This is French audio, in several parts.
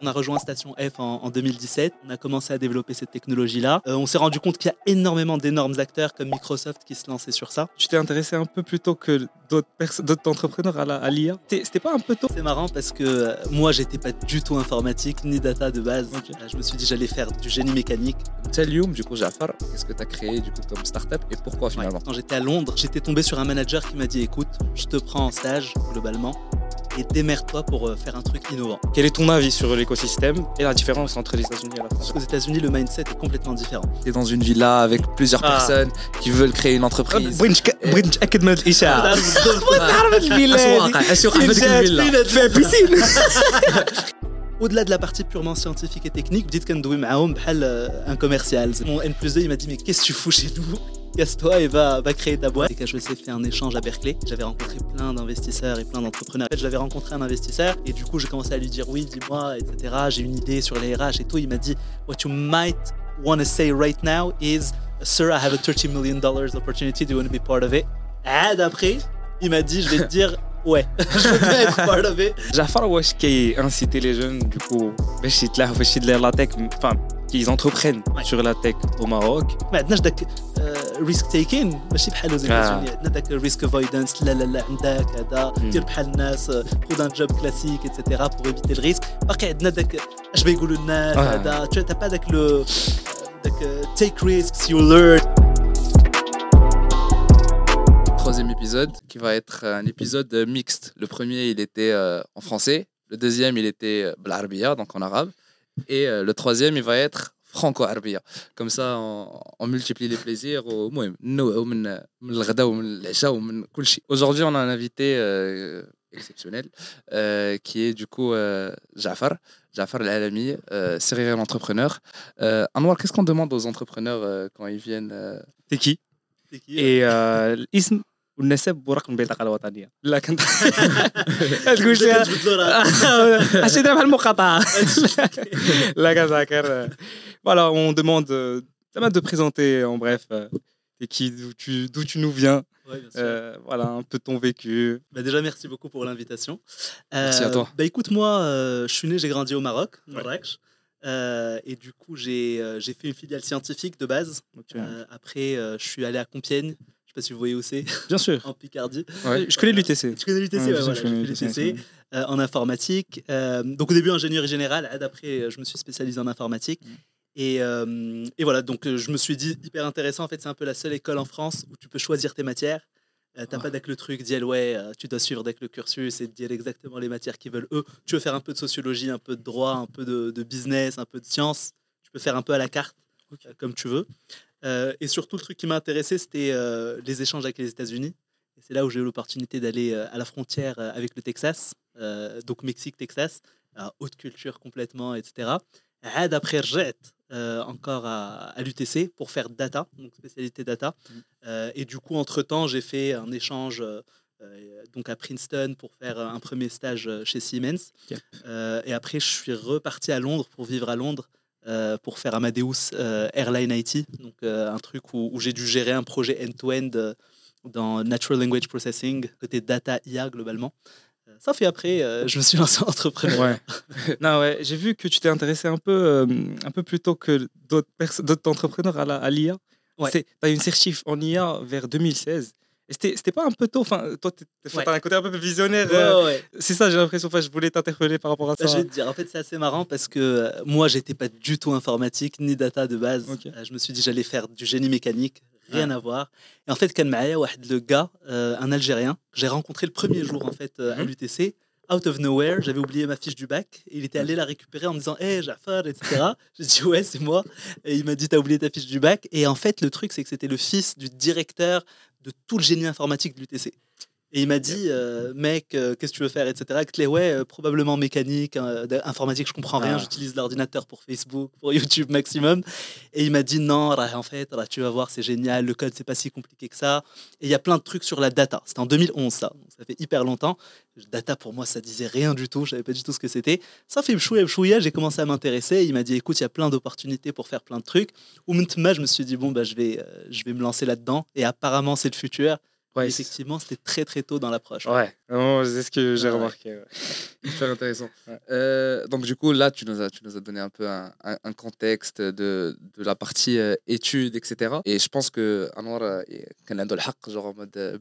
On a rejoint Station F en, 2017. On a commencé à développer cette technologie-là. Euh, on s'est rendu compte qu'il y a énormément d'énormes acteurs comme Microsoft qui se lançaient sur ça. Tu t'es intéressé un peu plus tôt que d'autres entrepreneurs à l'IA. C'était pas un peu tôt? C'est marrant parce que euh, moi, j'étais pas du tout informatique ni data de base. Euh, je me suis dit j'allais faire du génie mécanique. Telium, du coup, Jafar, qu'est-ce que tu as créé du coup comme startup et pourquoi finalement? Quand j'étais à Londres, j'étais tombé sur un manager qui m'a dit écoute, je te prends en stage globalement et démerde-toi pour faire un truc innovant. Quel est ton avis sur l'écosystème et la différence entre les États-Unis et la France? Aux États-Unis, le mindset est complètement différent. Tu es dans une villa avec plusieurs ah. personnes qui veulent créer une entreprise. Au-delà de la partie purement scientifique et technique, dites qu'un un commercial. Mon N plus 2, il m'a dit Mais qu'est-ce que tu fous chez nous? casse-toi et va, va créer ta boîte. Et qu'HEC fait un échange à Berkeley. J'avais rencontré plein d'investisseurs et plein d'entrepreneurs. J'avais rencontré un investisseur et du coup, j'ai commencé à lui dire oui, dis-moi, etc. J'ai une idée sur les RH et tout. Il m'a dit, what you might want to say right now is, sir, I have a 30 million dollars opportunity. Do you want to be part of it? Ah, d'après, il m'a dit, je vais te dire, ouais, je veux être part of it. Jafar, wesh, qui inciter les jeunes, du coup, wesh, il te l'a, qu'ils entreprennent sur la tech au Maroc ما عندناش داك ريسك تيكين ماشي بحال زيتازوني عندنا داك ريسك افويدنس لا لا لا عندك هذا دير بحال الناس خذ ان جوب كلاسيك اتسيتيرا بور ايفيتي الريسك باقي عندنا داك اش بيقولوا الناس هذا تا با داك لو داك تيك ريسكس يو ليرن troisième épisode qui va être un épisode mixte. Le premier, il était euh, en français. Le deuxième, il était euh, blarbiya, donc en arabe. Et euh, le troisième, il va être franco-arabia. Comme ça, on, multiplie les plaisirs. Aujourd'hui, on a un invité exceptionnel qui est du coup Jafar. Jafar Al-Alami, serial entrepreneur. Anwar, qu'est-ce qu'on demande aux entrepreneurs quand ils viennent T'es qui? Et ism والنسب ورقم البطاقه الوطنيه لا كنت تقول شي هادشي بحال المقاطعه لا كنذاكر voilà on demande euh, de présenter en bref et qui d'où tu d'où tu nous viens Ouais, euh, voilà un peu ton vécu. Bah déjà merci beaucoup pour l'invitation. Euh, merci à toi. Bah écoute moi, euh, je suis né, j'ai grandi au Maroc, Marrakech, ouais. et du coup j'ai j'ai fait une filiale scientifique de base. Okay. après je suis allé à Compiègne, sais pas si vous voyez où c'est. Bien sûr. en Picardie. je connais l'UTC. Tu connais l'UTC, ouais, je connais l'UTC. Euh, en informatique. Euh, donc au début ingénierie générale, après je me suis spécialisé en informatique. Mm. Et, euh, et, voilà, donc je me suis dit hyper intéressant. En fait, c'est un peu la seule école en France où tu peux choisir tes matières. Tu T'as pas d'être le truc dire ouais, tu dois suivre avec le cursus et dire exactement les matières qu'ils veulent eux. Tu veux faire un peu de sociologie, un peu de droit, un peu de, de business, un peu de science. Tu peux faire un peu à la carte, comme tu veux. Euh, et surtout, le truc qui m'a intéressé, c'était euh, les échanges avec les États-Unis. Et c'est là où j'ai eu l'opportunité d'aller euh, à la frontière avec le Texas, donc Mexique-Texas, haute culture complètement, etc. Après, j'ai encore à, à l'UTC pour faire data, donc spécialité data. Mmh. et du coup, entre-temps, j'ai fait un échange donc à Princeton pour faire un premier stage chez Siemens. et après, je suis reparti à Londres pour vivre à Londres euh, pour faire Amadeus euh, Airline IT, donc euh, un truc où, j'ai dû gérer un projet end-to-end dans Natural Language Processing, côté data IA globalement. Ça fait après, je me suis lancé entrepreneur. Ouais. non, ouais, j'ai vu que tu t'es intéressé un peu, un peu plus tôt que d'autres entrepreneurs à l'IA. Ouais. Tu as une certif en IA vers 2016. C'était pas un peu tôt enfin, Toi, tu as un côté un peu visionnaire. Euh, c'est ça, j'ai l'impression. Enfin, je voulais t'interpeller par rapport à bah, ça. je vais te dire, en fait, c'est assez marrant parce que euh, moi, j'étais pas du tout informatique ni data de base. Euh, je me suis dit, j'allais faire du génie mécanique, rien à voir. Et en fait, Kan le gars, un Algérien, que j'ai rencontré le premier jour en fait, à mhm. l'UTC out of nowhere, j'avais oublié ma fiche du bac. Et il était allé la récupérer en me disant Hé, hey, Jafar, etc. J'ai dit Ouais, c'est moi. Et il m'a dit T'as oublié ta fiche du bac. Et en fait, le truc, c'est que c'était le fils du directeur de tout le génie informatique de l'UTC. Et il m'a dit, euh, mec, euh, qu'est-ce que tu veux faire, etc. Clé, ouais, euh, probablement mécanique, informatique, je comprends rien, ah. j'utilise l'ordinateur pour Facebook, pour YouTube maximum. Et il m'a dit, non, en fait, tu vas voir, c'est génial, le code, c'est pas si compliqué que ça. Et il y a plein de trucs sur la data. C'était en 2011, ça. ça fait hyper longtemps. Data, pour moi, ça disait rien du tout, je savais pas du tout ce que c'était. Ça fait chouïa, chouïa, j'ai commencé à m'intéresser. Il m'a dit, écoute, il y a plein d'opportunités pour faire plein de trucs. Ou je me suis dit, bon, bah, je, vais, je vais me lancer là-dedans. Et apparemment, c'est le futur effectivement, c'était très très tôt dans l'approche. Ouais, c'est ce que j'ai remarqué. Très intéressant. Euh, donc du coup, là, tu nous as, tu nous as donné un peu un, un, contexte de, de, la partie euh, études, etc. Et je pense que Anwar, euh, genre en mode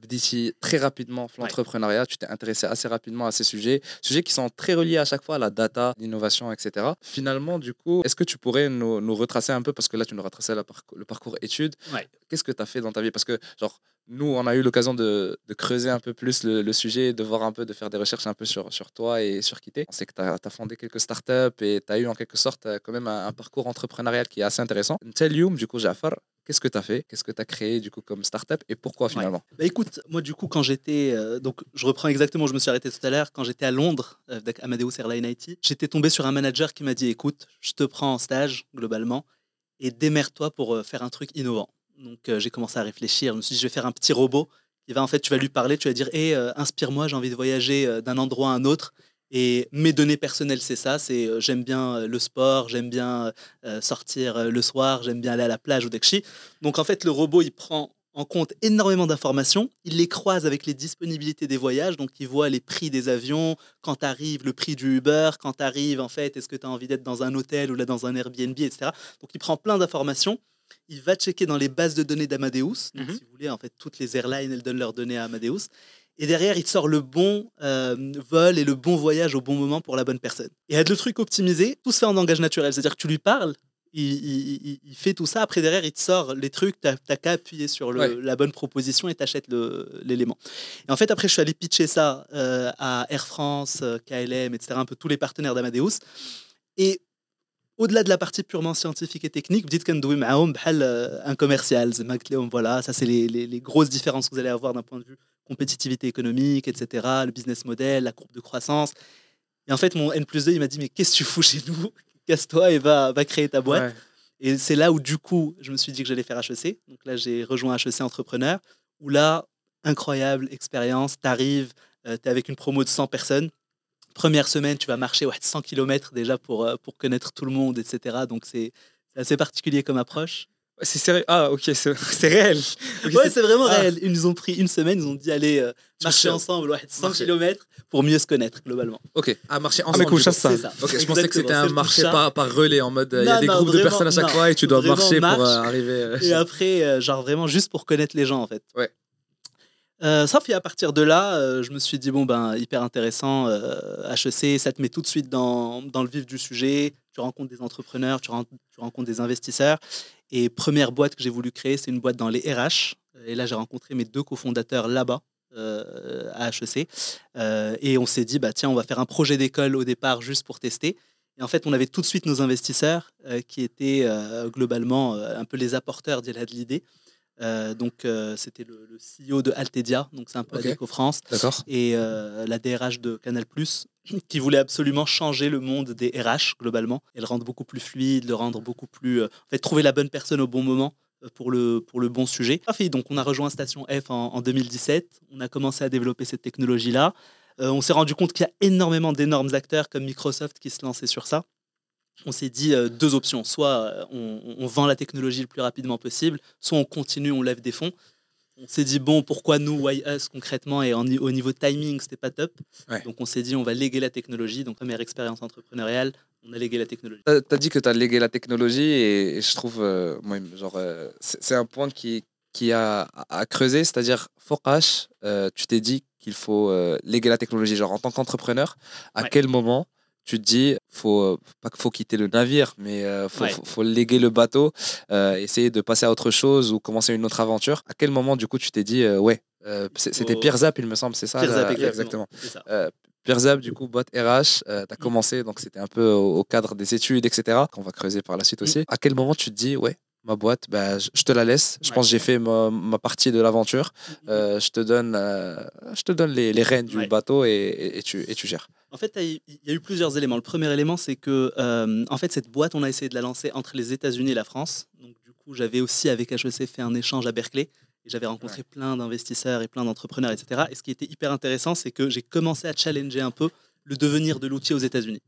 très rapidement l'entrepreneuriat, tu t'es intéressé assez rapidement à ces sujets, sujets qui sont très reliés à chaque fois à la data, l'innovation, etc. Finalement, du coup, est-ce que tu pourrais nous, nous, retracer un peu, parce que là, tu nous retraçais le parcours études, qu'est-ce que tu as fait dans ta vie? Parce que, genre, nous, on a eu l'occasion de, de, creuser un peu plus le, sujet, de voir un peu, de faire des recherches un peu sur, sur toi et sur qui On sait que tu as, fondé quelques startups et tu as eu en quelque sorte euh, quand même un, parcours entrepreneurial qui est assez intéressant. Tell you, du coup, Jafar, qu'est-ce que tu as fait? Qu'est-ce que tu as créé du coup comme startup et pourquoi finalement? Bah, Écoute, moi du coup, quand j'étais. Euh, donc, je reprends exactement, je me suis arrêté tout à l'heure. Quand j'étais à Londres euh, avec Amadeus Airline IT, j'étais tombé sur un manager qui m'a dit écoute, je te prends en stage globalement et démerde-toi pour faire un truc innovant. Donc, j'ai commencé à réfléchir. Je me suis dit je vais faire un petit robot va en fait, tu vas lui parler, tu vas dire, euh, inspire-moi, j'ai envie de voyager euh, d'un endroit à un autre. Et mes données personnelles, c'est ça. C'est euh, j'aime bien le sport, j'aime bien sortir le soir, j'aime bien aller à la plage ou d'Ekchi. Donc en fait, le robot, il prend en compte énormément d'informations. Il les croise avec les disponibilités des voyages. Donc, il voit les prix des avions, quand tu arrives, le prix du Uber, quand tu arrives, en fait, est-ce que tu as envie d'être dans un hôtel ou là dans un Airbnb, etc. Donc, il prend plein d'informations il va checker dans les bases de données d'Amadeus. Mhm. si vous voulez, en fait, toutes les airlines, elles donnent leurs données à Amadeus. Et derrière, il sort le bon euh, vol et le bon voyage au bon moment pour la bonne personne. Et avec le truc optimisé, tout se fait en langage naturel. C'est-à-dire que tu lui parles, il, fait tout ça. Après, derrière, il te sort les trucs. Tu n'as qu'à appuyer sur la bonne proposition et tu achètes l'élément. Et en fait, après, je suis allé pitcher ça euh, à Air France, euh, KLM, etc., un peu tous les partenaires d'Amadeus. Et au-delà de la partie purement scientifique et technique, vous dites qu'un euh, un commercial, voilà, ça c'est les, les, grosses différences que vous allez avoir d'un point de vue compétitivité économique, etc., le business model, la courbe de croissance. Et en fait, mon N plus 2, il m'a dit, mais qu'est-ce que tu fous chez nous? Casse-toi et va, va créer ta boîte. Et c'est là où, du coup, je me suis dit que j'allais faire HEC. Donc là, j'ai rejoint HEC Entrepreneur, où là, incroyable expérience, tu arrives, euh, tu es avec une promo de 100 personnes, première semaine, tu vas marcher ouais, 100 km déjà pour, euh, pour connaître tout le monde, etc. Donc c'est assez particulier comme approche. C'est sérieux? Ah, ok, c'est réel. ouais, c'est vraiment ah. réel. Ils nous ont pris une semaine, ils ont dit allez euh, marcher ensemble, ouais, 100 km pour mieux se connaître globalement. Ok, à marcher ensemble. Ah, mais ça. ça. je pensais que c'était un marché par, par, relais en mode il y a des groupes de personnes à chaque fois et tu dois marcher pour euh, arriver. Et après, genre vraiment juste pour connaître les gens en fait. Ouais. Euh, sauf à partir de là, euh, je me suis dit, bon, ben, hyper intéressant, HEC, euh, ça te met tout de suite dans, dans, le vif du sujet, tu rencontres des entrepreneurs, tu, rencontres des investisseurs. Et première boîte que j'ai voulu créer, c'est une boîte dans les RH. Et là, j'ai rencontré mes deux cofondateurs là-bas, à HEC. et on s'est dit, bah, tiens, on va faire un projet d'école au départ juste pour tester. Et en fait, on avait tout de suite nos investisseurs qui étaient globalement un peu les apporteurs de l'idée. Euh, donc, euh, c'était le, CEO de Altedia, donc c'est un peu okay. la France, et euh, la DRH de Canal+, qui voulait absolument changer le monde des RH globalement, et le rendre beaucoup plus fluide, le rendre beaucoup plus, en fait, trouver la bonne personne au bon moment pour le, pour le bon sujet. Donc, on a rejoint Station F en, en 2017, on a commencé à développer cette technologie-là. on s'est rendu compte qu'il y a énormément d'énormes acteurs comme Microsoft qui se lançaient sur ça on s'est dit euh, deux options. Soit euh, on, vend la technologie le plus rapidement possible, soit on continue, on lève des fonds. On s'est dit, bon, pourquoi nous, why us concrètement Et au niveau timing, c'était pas top. Donc on s'est dit, on va léguer la technologie. Donc première expérience entrepreneuriale, on a légué la technologie. Tu as dit que tu as légué la technologie et, je trouve, euh, moi, genre, c'est un point qui, qui a à creuser, c'est-à-dire, Fokash, tu t'es dit qu'il faut léguer la technologie. Genre, en tant qu'entrepreneur, à quel moment tu te dis, faut, euh, pas qu'il faut quitter le navire, mais il euh, faut, faut, léguer le bateau, euh, essayer de passer à autre chose ou commencer une autre aventure. À quel moment, du coup, tu t'es dit, ouais, c'était Pierre Zap, il me semble, c'est ça Pierre exactement. Pierre Zap, du coup, boîte RH, tu as mm. commencé, donc c'était un peu au, cadre des études, etc., qu'on va creuser par la suite mm. aussi. À quel moment tu te dis, ouais, ma boîte, bah, je te la laisse. Je pense que j'ai fait ma, ma, partie de l'aventure. Mm, je te donne, je te donne les, les rênes du bateau et, et, tu, et tu gères. En fait, il y a eu plusieurs éléments. Le premier élément, c'est que euh, en fait, cette boîte, on a essayé de la lancer entre les États-Unis et la France. Donc, du coup, j'avais aussi, avec HEC, fait un échange à Berkeley. Et j'avais rencontré plein d'investisseurs et plein d'entrepreneurs, etc. Et ce qui était hyper intéressant, c'est que j'ai commencé à challenger un peu le devenir de l'outil aux États-Unis.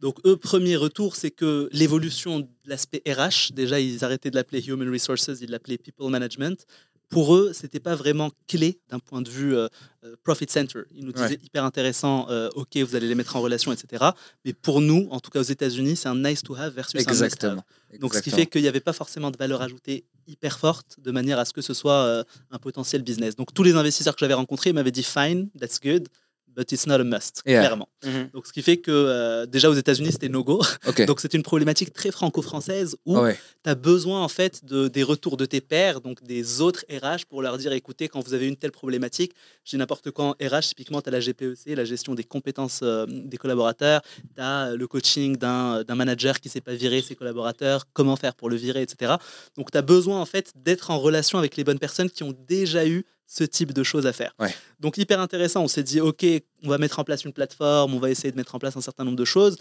Donc, eux, premier retour, c'est que l'évolution de l'aspect RH, déjà, ils arrêtaient de l'appeler Human Resources, ils l'appelaient People Management pour eux, c'était pas vraiment clé d'un point de vue euh, euh, profit center. Ils nous disaient hyper intéressant, euh, ok, vous allez les mettre en relation, etc. Mais pour nous, en tout cas aux États-Unis, c'est un nice to have versus un must have. Donc ce qui fait qu'il n'y avait pas forcément de valeur ajoutée hyper forte de manière à ce que ce soit un potentiel business. Donc tous les investisseurs que j'avais rencontrés m'avaient dit fine, that's good but it's not a must, clairement. Mhm. Donc, ce qui fait que euh, déjà aux États-Unis, c'était no-go. donc, c'est une problématique très franco-française où tu as besoin en fait de, des retours de tes pairs, donc des autres RH, pour leur dire écoutez, quand vous avez une telle problématique, j'ai n'importe quoi en RH, typiquement, tu as la GPEC, la gestion des compétences euh, des collaborateurs, tu as le coaching d'un manager qui ne sait pas virer ses collaborateurs, comment faire pour le virer, etc. Donc, tu as besoin en fait d'être en relation avec les bonnes personnes qui ont déjà eu ce type de choses à faire. Donc hyper intéressant, on s'est dit, OK, on va mettre en place une plateforme, on va essayer de mettre en place un certain nombre de choses.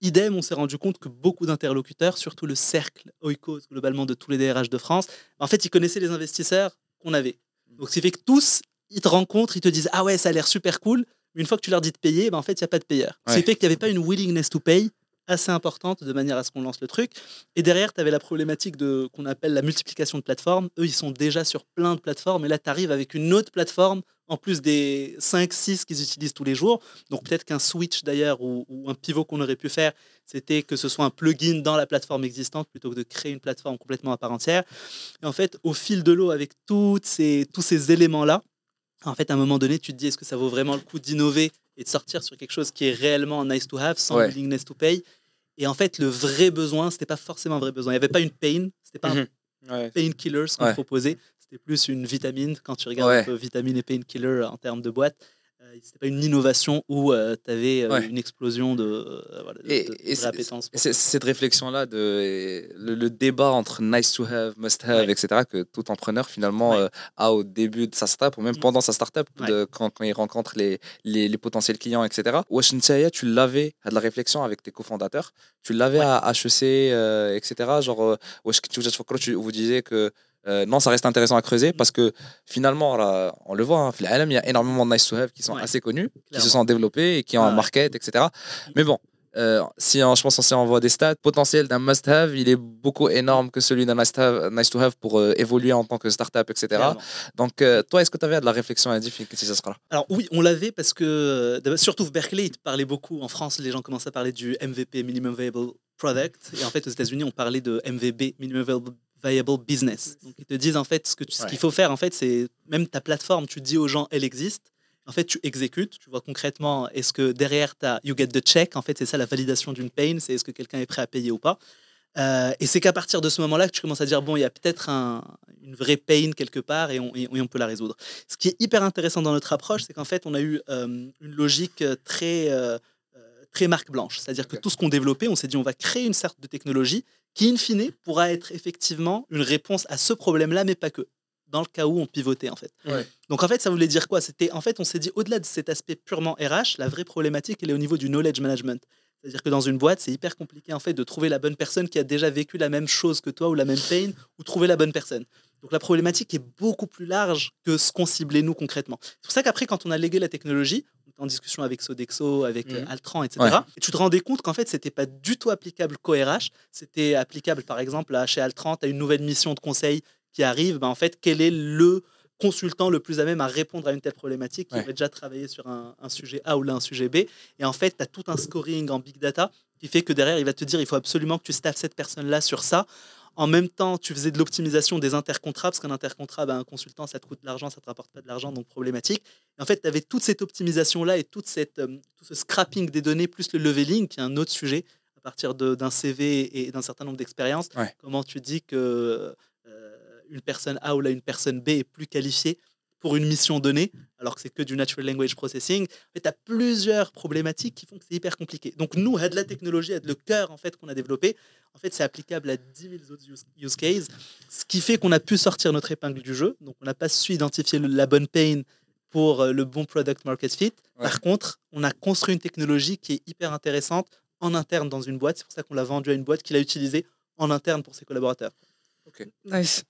Idem, on s'est rendu compte que beaucoup d'interlocuteurs, surtout le cercle Oikos, globalement de tous les DRH de France, en fait, ils connaissaient les investisseurs qu'on avait. Donc ce qui fait que tous, ils te rencontrent, ils te disent, ah ouais, ça a l'air super cool, mais une fois que tu leur dis de payer, ben en fait, il n'y a pas de payeur. Ce qui fait qu'il n'y avait pas une willingness to pay assez importante de manière à ce qu'on lance le truc. Et derrière, tu avais la problématique de qu'on appelle la multiplication de plateformes. Eux, ils sont déjà sur plein de plateformes. Et là, tu arrives avec une autre plateforme en plus des 5-6 qu'ils utilisent tous les jours. Donc peut-être qu'un switch d'ailleurs ou, un pivot qu'on aurait pu faire, c'était que ce soit un plugin dans la plateforme existante plutôt que de créer une plateforme complètement à part entière. Et en fait, au fil de l'eau, avec toutes ces, tous ces éléments-là, en fait, à un moment donné, tu te dis est-ce que ça vaut vraiment le coup d'innover et de sortir sur quelque chose qui est réellement nice to have sans willingness to pay? Et en fait, le vrai besoin, c'était pas forcément un vrai besoin. Il n'y avait pas une pain, c'était pas un mhm. pain killer ce qu'on proposait. C'était plus une vitamine. Quand tu regardes un peu vitamine et pain killer en termes de boîte, c'était pas une innovation où euh, tu avais euh, une explosion de, voilà, et, cette réflexion-là, de, le, débat entre nice to have, must have, etc., que tout entrepreneur finalement a au début de sa startup ou même mm. pendant sa startup, de, quand, quand, il rencontre les, les, les potentiels clients, etc. Wesh tu l'avais à de la réflexion avec tes cofondateurs, tu l'avais à HEC, etc. Genre, tu vous disiez que euh, non, ça reste intéressant à creuser parce que finalement, on le voit, hein, il y a énormément de nice to have qui sont assez connus, qui se sont développés et qui ont un market, etc. Mais bon, euh, si je pense si on voit des stats, potentiel d'un must-have, il est beaucoup énorme que celui d'un nice, to have pour euh, évoluer en tant que startup, etc. Donc, toi, est-ce que tu avais de la réflexion à dire que ça sera Alors oui, on l'avait parce que, surtout Berkeley, il parlait beaucoup. En France, les gens commençaient à parler du MVP, Minimum Viable Product. Et en fait, aux États-Unis, on parlait de MVB, Minimum Viable viable business. Donc, ils te disent en fait ce qu'il faut faire, en fait, c'est même ta plateforme, tu dis aux gens, elle existe. En fait, tu exécutes, tu vois concrètement, est-ce que derrière, tu as you get the check, en fait, c'est ça la validation d'une pain, c'est est-ce que quelqu'un est prêt à payer ou pas. Euh, et c'est qu'à partir de ce moment-là que tu commences à dire, bon, il y a peut-être un, une vraie pain quelque part et on, et on, peut la résoudre. Ce qui est hyper intéressant dans notre approche, c'est qu'en fait, on a eu euh, une logique très, euh, très marque blanche. C'est-à-dire que tout ce qu'on développait, on s'est dit, on va créer une sorte de technologie qui, in fine, pourra être effectivement une réponse à ce problème-là, mais pas que dans le cas où on pivotait en fait. Donc en fait, ça voulait dire quoi? C'était en fait, on s'est dit au-delà de cet aspect purement RH, la vraie problématique elle est au niveau du knowledge management. C'est-à-dire que dans une boîte, c'est hyper compliqué en fait de trouver la bonne personne qui a déjà vécu la même chose que toi ou la même pain ou trouver la bonne personne. Donc la problématique est beaucoup plus large que ce qu'on ciblait nous concrètement. C'est pour ça qu'après, quand on a légué la technologie, en discussion avec Sodexo, avec mmh. Altran, etc. Et tu te rendais compte qu'en fait, c'était pas du tout applicable qu'au RH. C'était applicable, par exemple, à, chez Altran, tu as une nouvelle mission de conseil qui arrive. Ben, en fait, quel est le consultant le plus à même à répondre à une telle problématique qui aurait déjà travaillé sur un, sujet A ou là un sujet B. Et en fait, tu as tout un scoring en big data qui fait que derrière, il va te dire il faut absolument que tu staffes cette personne-là sur ça. En même temps, tu faisais de l'optimisation des intercontrats, parce qu'un intercontrat, ben, un consultant, ça te coûte de l'argent, ça ne te rapporte pas de l'argent, donc problématique. Et en fait, tu avais toute cette optimisation-là et toute cette, euh, tout ce scrapping des données, plus le leveling, qui est un autre sujet, à partir d'un CV et d'un certain nombre d'expériences. Comment tu dis que euh, une personne A ou là, une personne B est plus qualifiée pour une mission donnée, alors que c'est que du natural language processing. En fait, tu as plusieurs problématiques qui font que c'est hyper compliqué. Donc, nous, de la technologie, le cœur en fait, qu'on a développé, en fait, c'est applicable à 10 000 autres use, cases, ce qui fait qu'on a pu sortir notre épingle du jeu. Donc, on n'a pas su identifier la bonne pain pour euh, le bon product market fit. Par contre, on a construit une technologie qui est hyper intéressante en interne dans une boîte. C'est pour ça qu'on l'a vendu à une boîte qui l'a utilisée en interne pour ses collaborateurs. Ok, nice.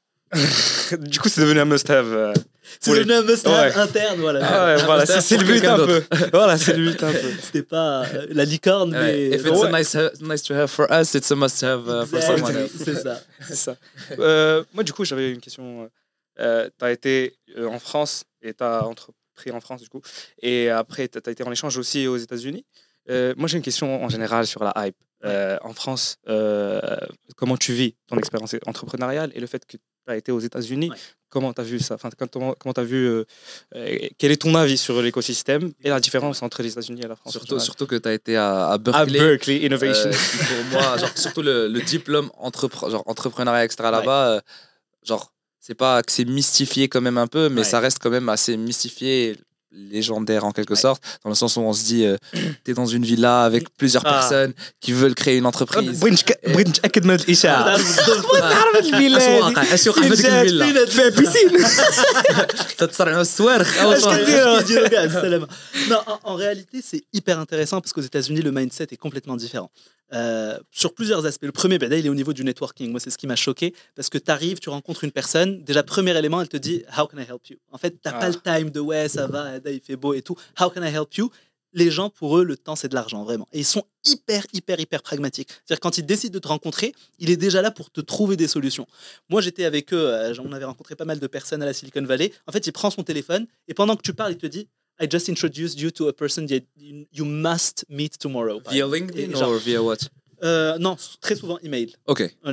Du coup, c'est devenu un must-have. Euh, c'est devenu un must-have interne, voilà. Ah ouais, voilà, c'est le but un peu. voilà, c'est le but un peu. C'était pas euh, la licorne, mais. If it's a nice, nice to have for us, it's a must-have uh, for someone C'est ça. ça. Euh, moi, du coup, j'avais une question tu as été en France et tu as entrepris en France, du coup. Et après, tu as été en échange aussi aux États-Unis. moi, j'ai une question en général sur la hype. En France, comment tu vis ton expérience entrepreneuriale et le fait que tu as été aux États-Unis Comment tu as vu ça? Enfin, Comment tu as vu. Euh, euh, quel est ton avis sur l'écosystème et la différence entre les États-Unis et la France Surtout, surtout que tu as été à, Berkeley. À Berkeley Innovation. Euh, pour moi, genre, surtout le, diplôme entrepre genre, entrepreneuriat extra là-bas, genre, c'est pas que c'est mystifié quand même un peu, mais ça reste quand même assez mystifié légendaire en quelque sorte, dans le sens où on se dit, euh, t'es dans une villa avec plusieurs personnes qui veulent créer une entreprise. en, en réalité, c'est hyper intéressant parce qu'aux États-Unis, le mindset est complètement différent. Euh, sur plusieurs aspects. Le premier, ben, il est au niveau du networking. Moi, c'est ce qui m'a choqué parce que tu arrives, tu rencontres une personne. Déjà, premier élément, elle te dit How can I help you? En fait, tu n'as pas le ah. time de ouais, ça va, il fait beau et tout. How can I help you? Les gens, pour eux, le temps, c'est de l'argent, vraiment. Et ils sont hyper, hyper, hyper pragmatiques. C'est-à-dire, quand ils décident de te rencontrer, il est déjà là pour te trouver des solutions. Moi, j'étais avec eux, euh, on avait rencontré pas mal de personnes à la Silicon Valley. En fait, il prend son téléphone et pendant que tu parles, il te dit I just introduced you to a person that you must meet tomorrow. Via LinkedIn ou via what? Euh, non, très souvent email. Ok. Euh,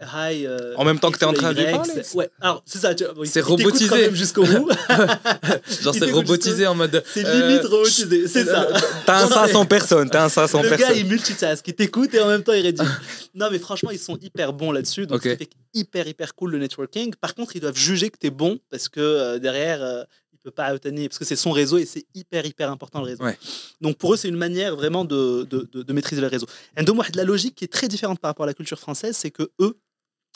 hi. Euh, en même temps que tu es en train de parler Ouais, alors c'est ça. C'est robotisé. jusqu'au bout. Genre c'est robotisé en mode. C'est limite robotisé, c'est ça. T'as un 500 personnes, t'as un 500 personnes. Le gars il multitask, il t'écoute et en même temps il rédige. non mais franchement ils sont hyper bons là-dessus, donc c'est hyper hyper cool le networking. Par contre ils doivent juger que t'es bon parce que derrière peut pas obtenir parce que c'est son réseau et c'est hyper hyper important le réseau. Donc pour eux c'est une manière vraiment de, de, de, maîtriser le réseau. Et de la logique qui est très différente par rapport à la culture française, c'est que eux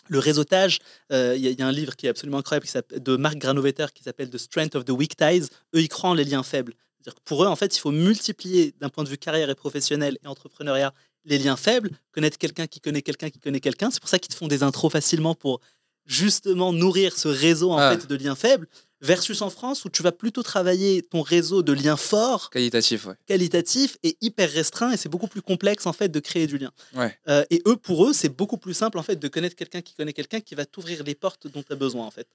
le réseautage, euh, il y, a un livre qui est absolument incroyable qui de Marc Granovetter qui s'appelle The Strength of the Weak Ties. Eux, ils croient en les liens faibles. Que pour eux, en fait, il faut multiplier d'un point de vue carrière et professionnel et entrepreneuriat les liens faibles, connaître quelqu'un qui connaît quelqu'un qui connaît quelqu'un. C'est pour ça qu'ils te font des intros facilement pour justement nourrir ce réseau en ah. fait de liens faibles versus en France où tu vas plutôt travailler ton réseau de liens forts, qualitatif, qualitatif et hyper restreint et c'est beaucoup plus complexe en fait de créer du lien. Ouais. Euh, et eux, pour eux, c'est beaucoup plus simple en fait de connaître quelqu'un qui connaît quelqu'un qui va t'ouvrir les portes dont tu as besoin en fait.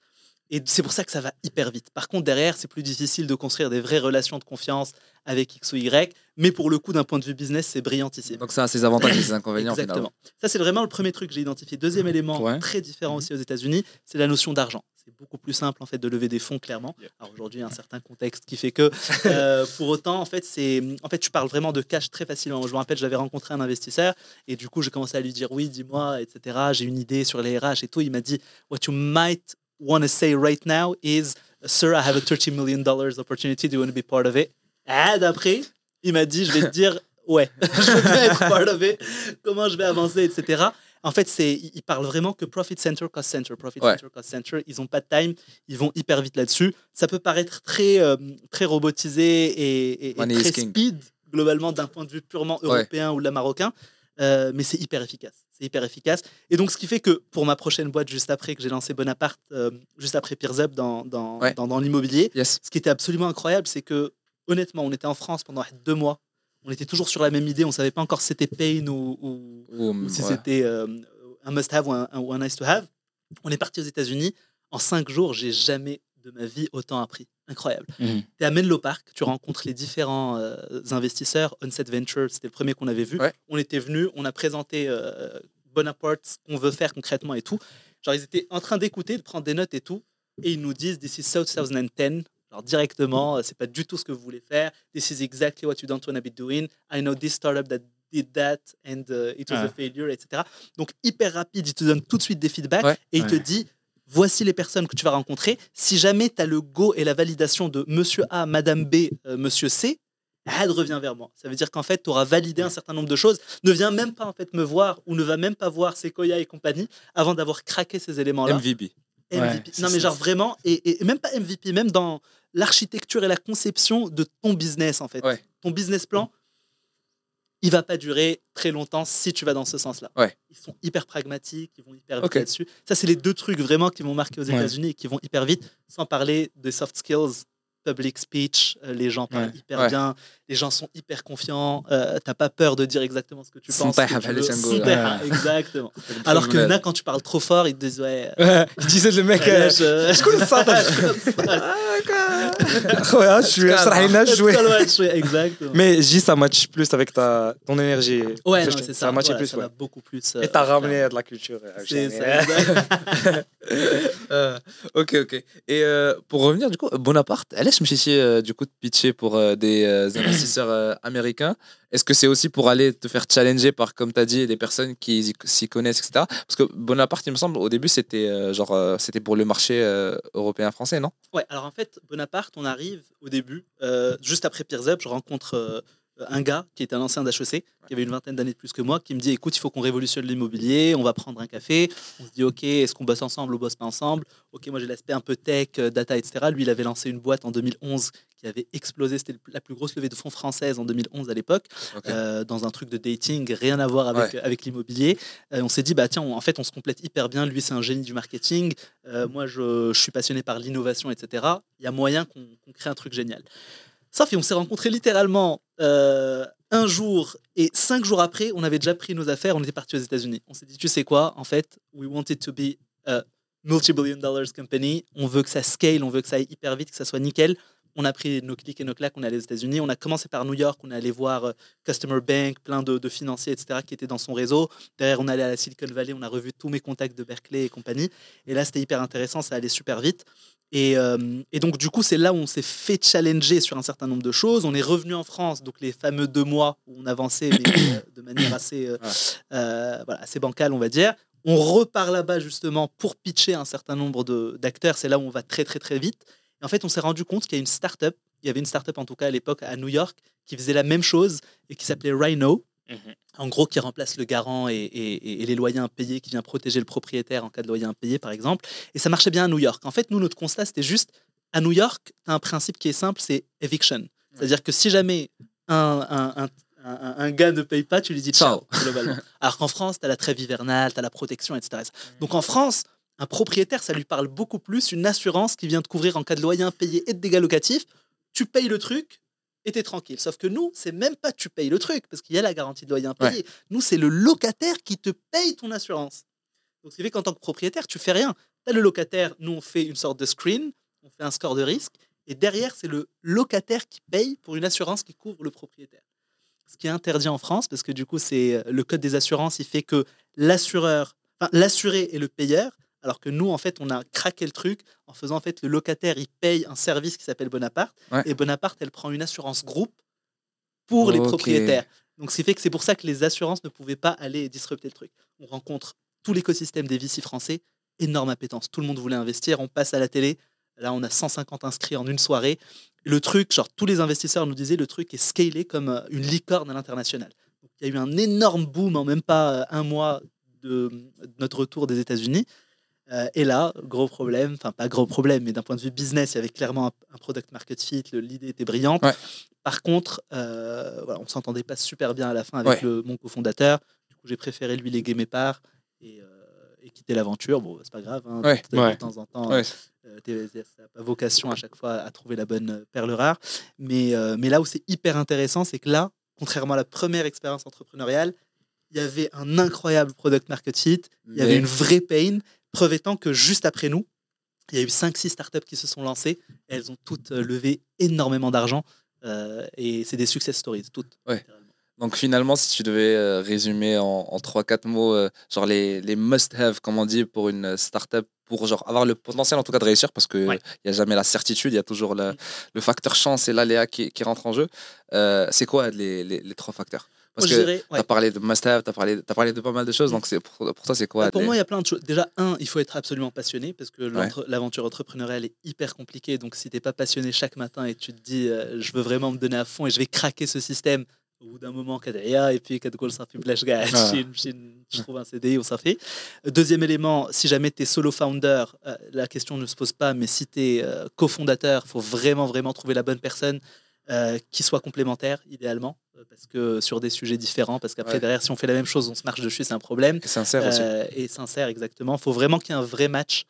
Et c'est pour ça que ça va hyper vite. Par contre, derrière, c'est plus difficile de construire des vraies relations de confiance avec X ou Y. Mais pour le coup, d'un point de vue business, c'est brillantissime. Donc ça a ses avantages et ses inconvénients. Exactement. Ça, c'est vraiment le premier truc que j'ai identifié. Deuxième élément très différent aussi aux États-Unis, c'est la notion d'argent c'est beaucoup plus simple en fait de lever des fonds clairement. Alors aujourd'hui, il y a un certain contexte qui fait que euh, pour autant, en fait, c'est en fait, tu parles vraiment de cash très facilement. Je me rappelle, j'avais rencontré un investisseur et du coup, j'ai commencé à lui dire oui, dis-moi, etc. J'ai une idée sur les RH et tout. Il m'a dit What you might want to say right now is, Sir, I have a 30 million dollars opportunity. Do you want to be part of it? Et d'après, il m'a dit Je vais te dire ouais, je vais être part of it. Comment je vais avancer, etc. En fait, c'est, ils parlent vraiment que profit center, cost center, profit center, cost center. Ils n'ont pas de time, ils vont hyper vite là-dessus. Ça peut paraître très, euh, très robotisé et, très speed, globalement, d'un point de vue purement européen ou la marocain. Euh, mais c'est hyper efficace. C'est hyper efficace. Et donc, ce qui fait que pour ma prochaine boîte, juste après que j'ai lancé Bonaparte, euh, juste après Peers Up dans, dans, dans, l'immobilier, ce qui était absolument incroyable, c'est que honnêtement, on était en France pendant deux mois on était toujours sur la même idée. On savait pas encore si c'était pain ou, si c'était euh, un must-have ou un, nice-to-have. On est parti aux États-Unis. En cinq jours, j'ai jamais de ma vie autant appris. Incroyable. Mhm. Tu es à Menlo Park, tu rencontres les différents euh, investisseurs. Onset Venture, c'était le premier qu'on avait vu. On était venus, on a présenté euh, Bonaparte, ce qu'on veut faire concrètement et tout. Genre, ils étaient en train d'écouter, de prendre des notes et tout. Et ils nous disent, d'ici 2010, alors directement, euh, c'est pas du tout ce que vous voulez faire. This is exactly what you don't want to be doing. I know this startup that did that and uh, it was a failure, etc. Donc hyper rapide, il te donne tout de suite des feedbacks et il te dit voici les personnes que tu vas rencontrer. Si jamais tu as le go et la validation de monsieur A, madame B, euh, monsieur C, Ad revient vers moi. Ça veut dire qu'en fait, tu auras validé un certain nombre de choses. Ne viens même pas en fait me voir ou ne va même pas voir Sequoia et compagnie avant d'avoir craqué ces éléments-là. MVP. MVP. non mais genre vraiment, et, et, même pas MVP, même dans l'architecture et la conception de ton business, en fait. Ton business plan, il va pas durer très longtemps si tu vas dans ce sens-là. Ils sont hyper pragmatiques, ils vont hyper vite là-dessus. Ça, c'est les deux trucs vraiment qui vont marquer aux États-Unis et qui vont hyper vite, sans parler des soft skills public speech, euh, les gens parlent hyper bien, les gens sont hyper confiants, euh, t'as pas peur de dire exactement ce que tu penses. exactement. Alors que là, quand tu parles trop fort, ils te disent ouais. ils disaient le mec, je connais ça. Ouais, je suis Exactement. Mais J, ça match plus avec ta, ton énergie. Ouais, c'est ça. Ça match plus. Ça beaucoup plus. Et t'as ramené de la culture. C'est ça, Ok, ok. Et pour revenir, du coup, Bonaparte, elle est me du coup de pitcher pour des investisseurs américains. Est-ce que c'est aussi pour aller te faire challenger par, comme tu as dit, des personnes qui s'y connaissent, etc. Parce que Bonaparte, il me semble, au début, c'était genre c'était pour le marché européen-français, non? Ouais, alors en fait, Bonaparte, on arrive au début, juste après Peers Up, je rencontre un gars qui était un ancien d'HEC, qui avait une vingtaine d'années de plus que moi, qui me dit écoute, il faut qu'on révolutionne l'immobilier, on va prendre un café. On se dit ok, est-ce qu'on bosse ensemble ou bosse pas ensemble? Ok, moi j'ai l'aspect un peu tech, euh, data, etc. Lui, il avait lancé une boîte en 2011 qui avait explosé. C'était la plus grosse levée de fonds française en 2011 à l'époque, euh, dans un truc de dating, rien à voir avec, avec l'immobilier. Euh, on s'est dit bah tiens, en fait, on se complète hyper bien. Lui, c'est un génie du marketing. moi, je, suis passionné par l'innovation, etc. Il y a moyen qu'on crée un truc génial. Sauf on s'est rencontrés littéralement euh, un jour et cinq jours après, on avait déjà pris nos affaires, on était parti aux États-Unis. On s'est dit, tu sais quoi, en fait, we wanted to be a multi-billion dollars company. On veut que ça scale, on veut que ça aille hyper vite, que ça soit nickel. On a pris nos clics et nos claques, on est allé aux États-Unis. On a commencé par New York, on est allé voir euh, Customer Bank, plein de, de, financiers, etc., qui étaient dans son réseau. Derrière, on est allé à la Silicon Valley, on a revu tous mes contacts de Berkeley et compagnie. Et là, c'était hyper intéressant, ça allait super vite. Euh, et, donc, du coup, c'est là où on s'est fait challenger sur un certain nombre de choses. On est revenu en France, donc les fameux deux mois où on avançait, mais euh, de manière assez, euh, voilà, assez bancale, on va dire. On repart là-bas justement pour pitcher un certain nombre d'acteurs. C'est là où on va très, très, très vite. Et en fait, on s'est rendu compte qu'il y a une start-up, il y avait une start-up en tout cas à l'époque à New York, qui faisait la même chose et qui s'appelait Rhino. Mmh en gros, qui remplace le garant et, les loyers impayés, qui vient protéger le propriétaire en cas de loyer impayé, par exemple. Et ça marchait bien à New York. En fait, nous, notre constat, c'était juste, à New York, tu as un principe qui est simple, c'est eviction. C'est-à-dire que si jamais un, un, gars ne paye pas, tu lui dis ciao, globalement. Alors qu'en France, tu as la trêve hivernale, tu as la protection, etc. Donc en France, un propriétaire, ça lui parle beaucoup plus, une assurance qui vient te couvrir en cas de loyer impayé et de dégâts locatifs. Tu payes le truc, et t'es tranquille. Sauf que nous, c'est même pas tu payes le truc, parce qu'il y a la garantie de loyer impayé. Nous, c'est le locataire qui te paye ton assurance. Donc, ce qui fait qu'en tant que propriétaire, tu fais rien. Là, le locataire, nous, on fait une sorte de screen, on fait un score de risque, et derrière, c'est le locataire qui paye pour une assurance qui couvre le propriétaire. Ce qui est interdit en France, parce que du coup, c'est euh, le code des assurances, il fait que l'assureur, enfin, l'assuré est le payeur, alors que nous, en fait, on a craqué le truc en faisant en fait le locataire, il paye un service qui s'appelle Bonaparte. Et Bonaparte, elle prend une assurance groupe pour les propriétaires. Donc, ce qui fait que c'est pour ça que les assurances ne pouvaient pas aller disrupter le truc. On rencontre tout l'écosystème des VC français, énorme appétence. Tout le monde voulait investir. On passe à la télé. Là, on a 150 inscrits en une soirée. Le truc, genre, tous les investisseurs nous disaient le truc est scalé comme euh, une licorne à l'international. Il y a eu un énorme boom en même pas euh, un mois de notre retour des États-Unis. Euh, et là, gros problème, enfin pas gros problème, mais d'un point de vue business, il y avait clairement un, product market fit, l'idée était brillante. Par contre, euh, voilà, on s'entendait pas super bien à la fin avec le, mon cofondateur. Du coup, j'ai préféré lui léguer mes parts et, euh, quitter l'aventure. Bon, c'est pas grave, hein, de, temps en temps. Euh, ça pas vocation à chaque fois à trouver la bonne perle rare. Mais, mais là où c'est hyper intéressant, c'est que là, contrairement à la première expérience entrepreneuriale, il y avait un incroyable product market fit, il y avait une vraie pain, Preuve étant que juste après nous, il y a eu 5-6 startups qui se sont lancées. Elles ont toutes euh, levé énormément d'argent. Euh, et c'est des success stories, toutes. Ouais. Donc finalement, si tu devais euh, résumer en, en 3-4 mots, genre les, les must-have, comme on dit, pour une startup, pour genre avoir le potentiel en tout cas de réussir, parce qu'il n'y a jamais la certitude, il y a toujours le, mm. le facteur chance et l'aléa qui, qui, rentre en jeu. c'est quoi les, les, les, trois facteurs? Parce que tu as parlé de must-have, tu as, parlé, as parlé de pas mal de choses. Donc pour, pour toi, c'est quoi bah, Pour moi, il y a plein de choses. Déjà, un, il faut être absolument passionné parce que l'aventure entrepreneuriale est hyper compliquée. Donc si tu n'es pas passionné chaque matin et tu te dis, euh, je veux vraiment me donner à fond et je vais craquer ce système, au bout d'un moment, et puis ça fait je trouve un CDI ou ça fait. Deuxième élément, si jamais tu es solo founder, euh, la question ne se pose pas, mais si tu es euh, cofondateur, il faut vraiment, vraiment trouver la bonne personne euh, qui soit complémentaire, idéalement, euh, parce que sur des sujets différents, parce qu'après, derrière, si on fait la même chose, on se marche dessus, c'est un problème. Et sincère aussi. Euh, et sincère, exactement. Il faut vraiment qu'il y ait un vrai match.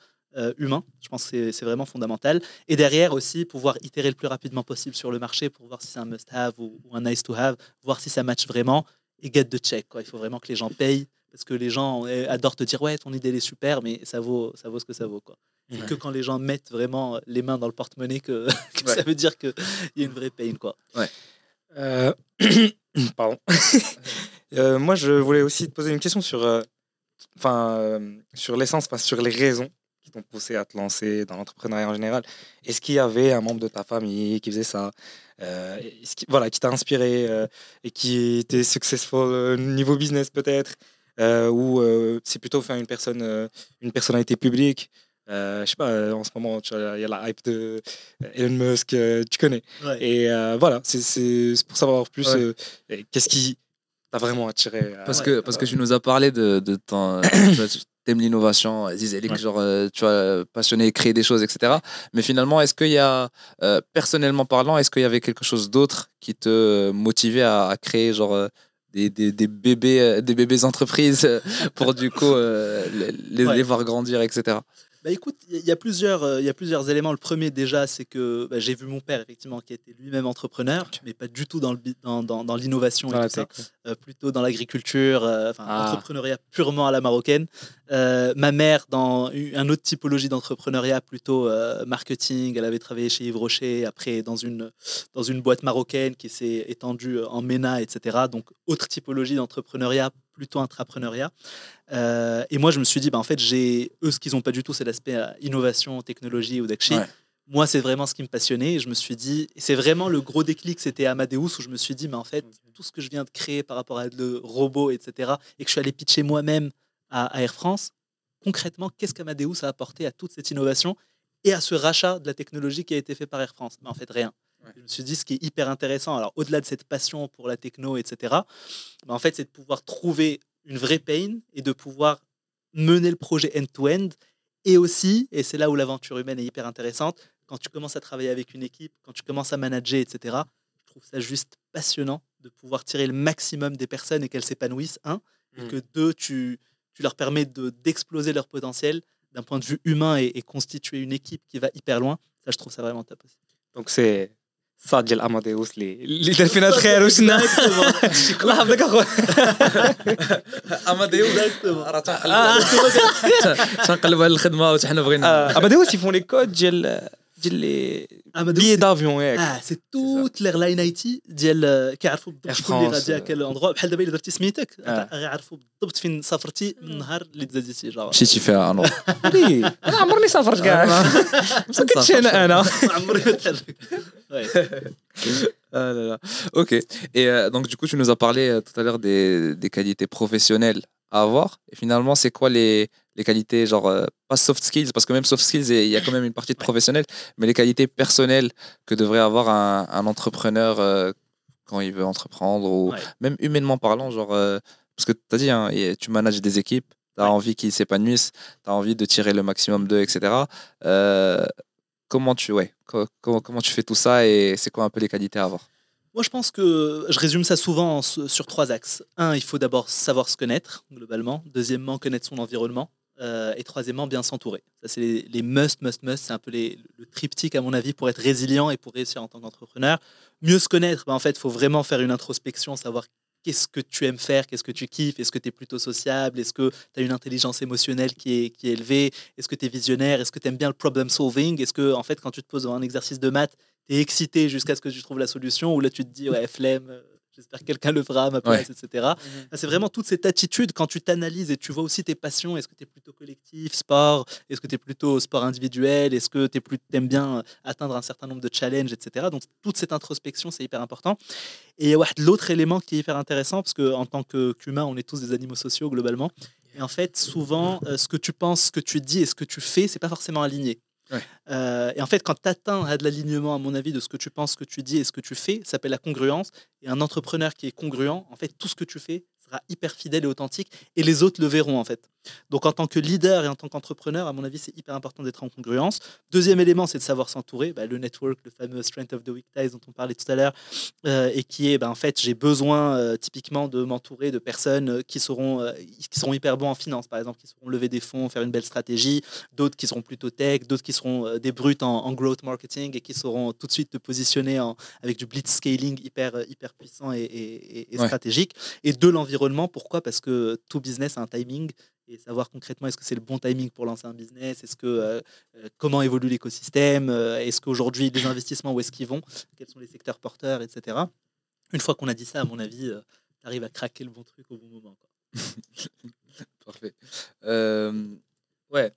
humain. Je pense que c'est vraiment fondamental. Et derrière aussi, pouvoir itérer le plus rapidement possible sur le marché pour voir si c'est un must-have ou, un nice-to-have, voir si ça match vraiment et get the check. Quoi. Il faut vraiment que les gens payent parce que les gens adorent te dire ouais, ton idée est super, mais ça vaut, ça vaut ce que ça vaut. Quoi. Et que quand les gens mettent vraiment les mains dans le porte-monnaie, que, ça veut dire qu'il y a une vraie pain. Quoi. Ouais. Euh, pardon. Euh, moi, je voulais aussi te poser une question sur, euh, enfin, sur l'essence, sur les raisons qui t'ont poussé à te lancer dans l'entrepreneuriat en général. Est-ce qu'il y avait un membre de ta famille qui faisait ça? Qui, voilà, qui t'a inspiré et qui était successful niveau business peut-être? Ou c'est plutôt enfin, une personne, une personnalité publique euh, je sais pas, euh, en ce moment, il y a la hype de euh, Elon Musk, tu connais. Et voilà, c'est pour savoir plus qu'est-ce qui t'a vraiment attiré. Parce, que, parce que tu nous as parlé de, de ton. t'aimes l'innovation, Zizélik, genre, tu vois, passionné, créer des choses, etc. Mais finalement, est-ce qu'il y a, personnellement parlant, est-ce qu'il y avait quelque chose d'autre qui te motivait à, créer, genre, des, des, des, bébés, des bébés entreprises pour du coup les, les, voir grandir, etc. Bah écoute, il y, a plusieurs, euh, il y a plusieurs éléments. Le premier déjà, c'est que bah, j'ai vu mon père effectivement qui était lui-même entrepreneur, mais pas du tout dans, le, dans, dans, l'innovation et tout ça, euh, plutôt dans l'agriculture, euh, enfin ah. entrepreneuriat purement à la marocaine. ma mère dans un autre typologie d'entrepreneuriat, plutôt marketing. Elle avait travaillé chez Yves Rocher, après dans une, dans une boîte marocaine qui s'est étendue en MENA, etc. Donc autre typologie d'entrepreneuriat plutôt intrapreneuriat. Euh, et moi, je me suis dit, bah, en fait, j'ai eux, ce qu'ils n'ont pas du tout, c'est l'aspect euh, innovation, technologie ou d'Akshi. Moi, c'est vraiment ce qui me passionnait. Et je me suis dit, c'est vraiment le gros déclic, c'était Amadeus, où je me suis dit, mais en fait, tout ce que je viens de créer par rapport à le robot, etc., et que je suis allé pitcher moi-même à, Air France, concrètement, qu'est-ce qu'Amadeus a apporté à toute cette innovation et à ce rachat de la technologie qui a été fait par Air France? Mais En fait, rien. Je me suis dit, ce qui est hyper intéressant, alors au-delà de cette passion pour la techno, etc., en fait, c'est de pouvoir trouver une vraie pain et de pouvoir mener le projet end-to-end. Et aussi, et c'est là où l'aventure humaine est hyper intéressante, quand tu commences à travailler avec une équipe, quand tu commences à manager, etc., je trouve ça juste passionnant de pouvoir tirer le maximum des personnes et qu'elles s'épanouissent, un, et mmh. que deux, tu, tu leur permets d'exploser leur potentiel d'un point de vue humain et, et, constituer une équipe qui va hyper loin. Ça, je trouve ça vraiment top aussi. Donc, c'est صاد ديال امادي وصلي. اللي دار فينا الخير وشنا. لحظتك اخويا امضي راه تنقلب آه. على الخدمة وحنا بغينا. آه. امضي هو سيفوني كود ديال ديال لي بيي دافيون ياك اه سي توت لاين اي تي ديال كيعرفوا بالضبط شكون اللي غادي هكا الاندروا بحال دابا الا درتي سميتك غيعرفوا بالضبط فين سافرتي من النهار اللي تزاديتي جا مشيتي فيها انا انا عمرني سافرت كاع ما كنتش انا انا عمري ما تحرك Ah là là. Ok. Et euh, donc, du coup, tu nous as parlé euh, tout à l'heure des, des, qualités professionnelles à avoir. Et finalement, c'est quoi les, les qualités, genre, euh, pas soft skills, parce que même soft skills, il y a quand même une partie de professionnel, mais les qualités personnelles que devrait avoir un, un entrepreneur quand il veut entreprendre, ou même humainement parlant, genre, parce que tu as dit, hein, tu manages des équipes, tu as envie qu'ils s'épanouissent, tu as envie de tirer le maximum d'eux, etc. comment tu, ouais, comment, comment tu fais tout ça et c'est quoi un peu les qualités à avoir? Moi, je pense que je résume ça souvent sur trois axes. Un, il faut d'abord savoir se connaître, globalement. Deuxièmement, connaître son environnement. Euh, et troisièmement, bien s'entourer. Ça, c'est les, must, must, must. C'est un peu le triptyque, à mon avis, pour être résilient et pour réussir en tant qu'entrepreneur. Mieux se connaître, ben, en fait, il faut vraiment faire une introspection, savoir qu'est-ce que tu aimes faire, qu'est-ce que tu kiffes, est-ce que tu es plutôt sociable, est-ce que tu as une intelligence émotionnelle qui est, qui est élevée, est-ce que tu es visionnaire, est-ce que tu aimes bien le problem solving, est-ce que en fait quand tu te poses un exercice de maths, tu es excité jusqu'à ce que tu trouves la solution ou là tu te dis ouais flemme, euh, J'espère que quelqu'un le fera à ma place, etc. Mhm. C'est vraiment toute cette attitude quand tu t'analyses et tu vois aussi tes passions. Est-ce que tu es plutôt collectif, sport Est-ce que tu es plutôt sport individuel Est-ce que tu aimes bien atteindre un certain nombre de challenges, etc. Donc, toute cette introspection, c'est hyper important. Et l'autre élément qui est hyper intéressant, parce qu'en tant qu'humain, on est tous des animaux sociaux globalement. Et en fait, souvent, euh, ce que tu penses, ce que tu dis et ce que tu fais, c'est pas forcément aligné. Euh, et en fait, quand tu atteins de l'alignement, à mon avis, de ce que tu penses, ce que tu dis et ce que tu fais, ça s'appelle la congruence. Et un entrepreneur qui est congruent, en fait, tout ce que tu fais sera hyper fidèle et authentique. Et les autres le verront, en fait. Donc, en tant que leader et en tant qu'entrepreneur, à mon avis, c'est hyper important d'être en congruence. Deuxième élément, c'est de savoir s'entourer. Bah, le network, le fameux Strength of the Weak Ties dont on parlait tout à l'heure, euh, et qui est, bah, en fait, j'ai besoin euh, typiquement de m'entourer de personnes euh, qui seront, qui seront hyper bons en finance, par exemple, qui sauront lever des fonds, faire une belle stratégie, d'autres qui seront plutôt tech, d'autres qui seront des brutes en, growth marketing et qui sauront tout de suite te positionner en, avec du blitz scaling hyper, hyper puissant et, stratégique. Et de l'environnement, pourquoi? Parce que tout business a un timing et savoir concrètement est-ce que c'est le bon timing pour lancer un business, est-ce que euh, euh, comment évolue l'écosystème, euh, est-ce qu'aujourd'hui les investissements où est-ce qu'ils vont, quels sont les secteurs porteurs, etc. Une fois qu'on a dit ça, à mon avis, tu arrives à craquer le bon truc au bon moment. Parfait. ouais.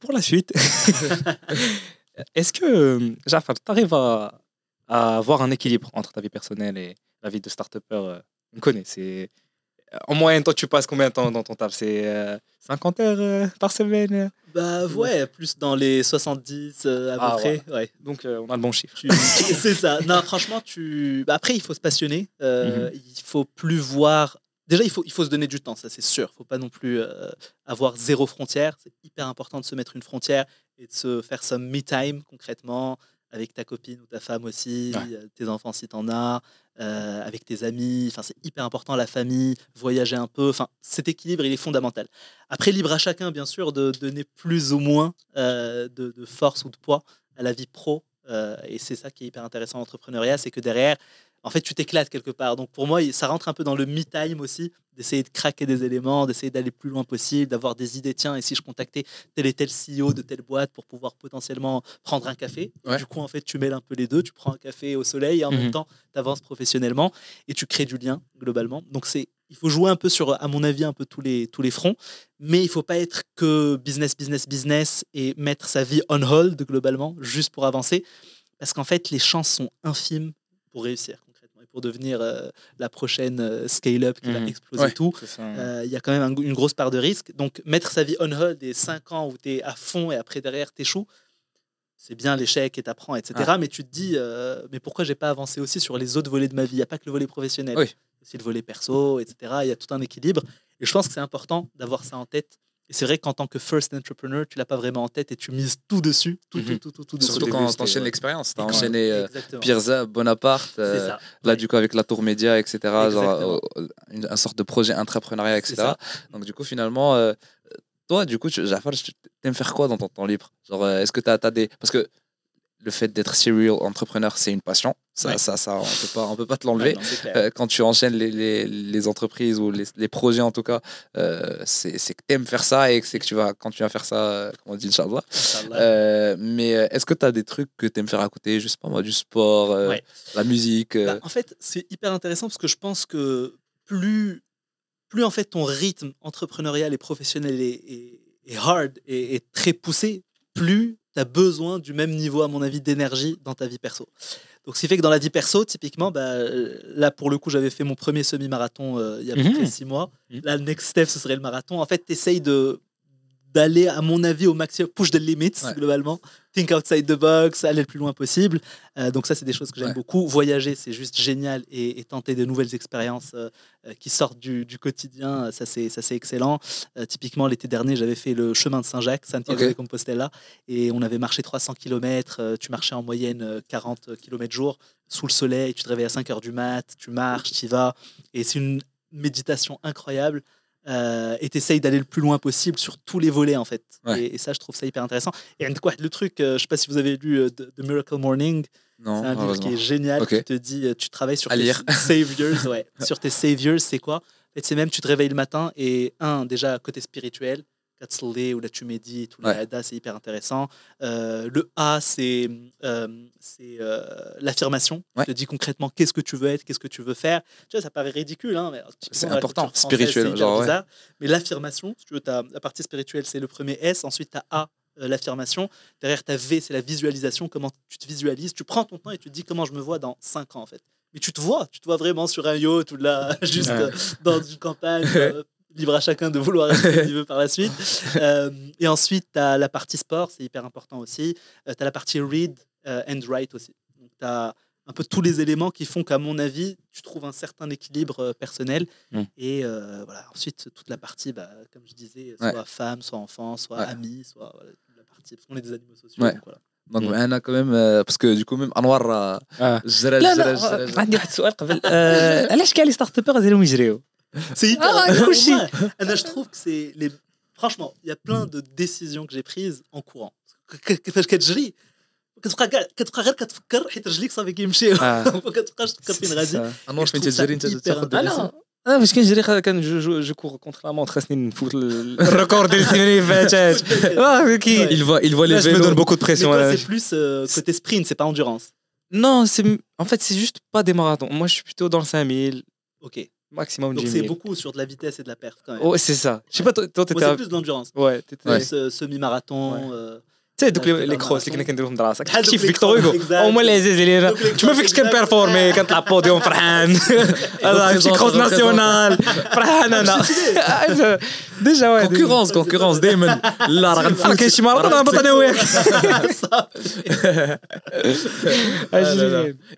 pour la suite, est-ce que Jafar, tu arrives à, à, avoir un équilibre entre ta vie personnelle et la vie de start-upper On connaît, c'est en moyenne, toi, tu passes combien de temps dans ton taf? C'est 50 euh, heures euh, par semaine? Bah ouais, plus dans les 70 euh, à peu ah, près. Ouais. Donc on a le bon chiffre. c'est ça. Non, franchement, tu. Bah, après, il faut se passionner. Mhm. Il faut plus voir. Déjà, il faut, il faut se donner du temps, ça c'est sûr. Il ne faut pas non plus avoir zéro frontière. C'est hyper important de se mettre une frontière et de se faire some me time concrètement avec ta copine ou ta femme aussi, tes enfants si tu en as, euh, avec tes amis. Enfin, c'est hyper important, la famille, voyager un peu. Enfin, cet équilibre, il est fondamental. Après, libre à chacun, bien sûr, de donner plus ou moins euh, de, force ou de poids à la vie pro. Euh, et c'est ça qui est hyper intéressant en entrepreneuriat, c'est que derrière, en fait, tu t'éclates quelque part. Donc pour moi, ça rentre un peu dans le me-time aussi, d'essayer de craquer des éléments, d'essayer d'aller plus loin possible, d'avoir des idées. Tiens, et si je contactais tel et tel CEO de telle boîte pour pouvoir potentiellement prendre un café? Du coup, en fait, tu mêles un peu les deux. Tu prends un café au soleil et en même mhm. temps, tu avances professionnellement et tu crées du lien globalement. Donc c'est il faut jouer un peu sur, à mon avis, un peu tous les, tous les fronts, mais il faut pas être que business, business, business et mettre sa vie on hold globalement, juste pour avancer, parce qu'en fait, les chances sont infimes pour réussir pour devenir euh, la prochaine euh, scale-up qui va mmh. exploser tout. Euh, il y a quand même une grosse part de risque. Donc, mettre sa vie on hold et 5 ans où tu es à fond et après derrière, tu échoues, c'est bien l'échec et t'apprends, etc. Mais tu te dis, mais pourquoi j'ai pas avancé aussi sur les autres volets de ma vie? Il n'y a pas que le volet professionnel, oui. aussi le volet perso, etc. Il y a tout un équilibre. Et je pense que c'est important d'avoir ça en tête et c'est vrai qu'en tant que first entrepreneur, tu l'as pas vraiment en tête et tu mises tout dessus. Tout, mhm. tout, tout, tout, Surtout quand tu enchaînes l'expérience. Tu as enchaîné euh, Pirza, Bonaparte, euh, là du coup avec la tour média, etc. Genre, euh, une, sorte de projet entrepreneuriat, etc. Donc du coup, finalement, toi, du coup, tu aimes faire quoi dans ton temps libre? Genre, est-ce que tu as, as, des. Parce que le fait d'être serial entrepreneur, c'est une passion. Ça, ça, ça, on peut pas, on peut pas te l'enlever. Euh, quand tu enchaînes les, les, les entreprises ou les, les, projets, en tout cas, euh, c'est que tu aimes faire ça et c'est que tu vas, quand tu vas faire ça, euh, comme on dit, Inch'Allah. Euh, mais est-ce que tu as des trucs que tu aimes faire à côté, juste pas moi, du sport, la musique bah, En fait, c'est hyper intéressant parce que je pense que plus, plus en fait ton rythme entrepreneurial et professionnel est, est, hard et est très poussé, plus tu as besoin du même niveau, à mon avis, d'énergie dans ta vie perso. Donc, ce qui fait que dans la vie perso, typiquement, bah, euh, là, pour le coup, j'avais fait mon premier semi-marathon euh, il y a à peu près mmh. six mois. Mmh. Là, le next step, ce serait le marathon. En fait, tu essayes de d'aller, à mon avis, au maximum, push the limits, globalement. Think outside the box, aller le plus loin possible. Euh, donc, ça, c'est des choses que j'aime beaucoup. Voyager, c'est juste génial et, tenter de nouvelles expériences euh, euh, qui sortent du, quotidien, ça, c'est, ça, c'est excellent. typiquement, l'été dernier, j'avais fait le chemin de Saint-Jacques, Santiago de Compostela, et on avait marché 300 km. tu marchais en moyenne 40 km jour sous le soleil, tu te réveilles à 5 heures du mat, tu marches, tu y vas, et c'est une méditation incroyable. Euh, et t'essayes d'aller le plus loin possible sur tous les volets en fait. Et, ça, je trouve ça hyper intéressant. Et quoi, le truc, euh, je sais pas si vous avez lu euh, The, Miracle Morning. C'est un livre qui est génial qui te dit, tu travailles sur tes saviors. Ouais. sur tes saviors, c'est quoi? En fait, c'est même tu te réveilles le matin et un déjà côté spirituel, ou là tu médites, tout ouais. c'est hyper intéressant. Euh, le A, c'est euh, euh, l'affirmation. Tu te dis concrètement qu'est-ce que tu veux être, qu'est-ce que tu veux faire? Tu vois, ça paraît ridicule, hein, mais c'est important, spirituel. Genre, Mais l'affirmation, si tu veux, as, la partie spirituelle, c'est le premier S. Ensuite, tu as A, l'affirmation. Derrière ta V, c'est la visualisation, comment tu te visualises. Tu prends ton temps et tu te dis comment je me vois dans 5 ans, en fait. Mais tu te vois, tu te vois vraiment sur un yacht ou là, juste dans une campagne, libre à chacun de vouloir être ce qu'il veut par la suite. Euh, et ensuite, tu as la partie sport, c'est hyper important aussi. Euh, tu as la partie read euh, and write aussi. Donc, tu as un peu tous les éléments qui font qu'à mon avis, tu trouves un certain équilibre euh, personnel. Mm. Et euh, voilà, ensuite, toute la partie, bah, comme je disais, soit femme, soit enfant, soit ami, soit la partie, parce qu'on est des animaux sociaux. Donc, voilà. دونك معنا كمان باسكو ديكو ميم انوار جرى لا لا عندي واحد السؤال قبل علاش كاع لي ستارت ابر غاديهم يجريو سي كلشي انا جو تروف سي لي فرانشمون il y a plein de décisions que j'ai prises en courant كيفاش كتجري كتبقى كاع كتبقى غير كتفكر حيت رجليك صافي كيمشيو ما كتبقاش تفكر فين غادي انوار فين تجري انت تاخذ اه باش كنجري كان جو جو جو كور كونتر لا مونتر خاصني نفوت الريكورد ديال السيمانه اللي فاتت كي il voit il voit les vélos me donne beaucoup de pression c'est plus euh, côté sprint c'est pas endurance non c'est en fait c'est juste pas des marathons moi je suis plutôt dans le 5000 ok maximum donc c'est beaucoup sur de la vitesse et de la perte quand même. Ouais c'est ça. Je sais pas toi t'étais c'est plus de l'endurance. Ouais t'étais plus euh, semi-marathon euh, Tu sais, donc les crosses اللي كنا كنديروهم دراسه كنت فيكتور هوغو هما اللي عزيز علينا ما فيكش كنبيرفورمي كنطلع بوديوم فرحان هذا شي كروس ناسيونال فرحان انا ديجا واحد كونكورونس كونكورونس دائما لا راه غنفوت كاين شي مره غنهبط انا وياك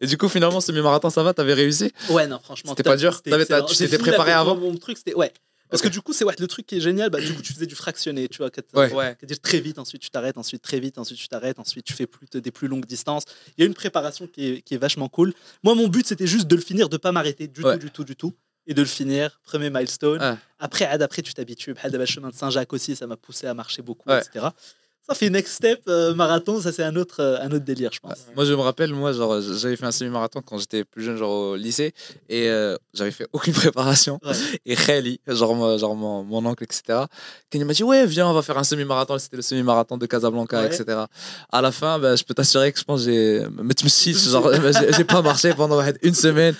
Et du coup, finalement, semi-marathon, ça va T'avais réussi Ouais, non, franchement. C'était pas dur Tu t'étais préparé avant Mon truc, c'était. Ouais, parce que du coup, c'est ouais, le truc qui est génial. Bah, du coup, tu faisais du fractionné, tu vois. Ouais. dire très vite, ensuite tu t'arrêtes, ensuite très vite, ensuite tu t'arrêtes, ensuite tu fais plus, des plus longues distances. Il y a une préparation qui est, qui est vachement cool. Moi, mon but, c'était juste de le finir, de pas m'arrêter du tout, du tout, du tout. Et de le finir, premier milestone. Après, après, tu t'habitues. Le chemin de Saint-Jacques aussi, ça m'a poussé à marcher beaucoup, etc. Ça fait next step euh, marathon, ça c'est un autre, euh, un autre délire, je pense. Moi, je me rappelle, moi, genre, j'avais fait un semi-marathon quand j'étais plus jeune, genre au lycée, et euh, j'avais fait aucune préparation. Et Khali, genre, genre mon, mon, oncle, etc., il m'a dit, ouais, viens, on va faire un semi-marathon, c'était le semi-marathon de Casablanca, etc. À la fin, ben, je peux t'assurer que je pense j'ai, mais tu me genre, j'ai pas marché pendant une semaine.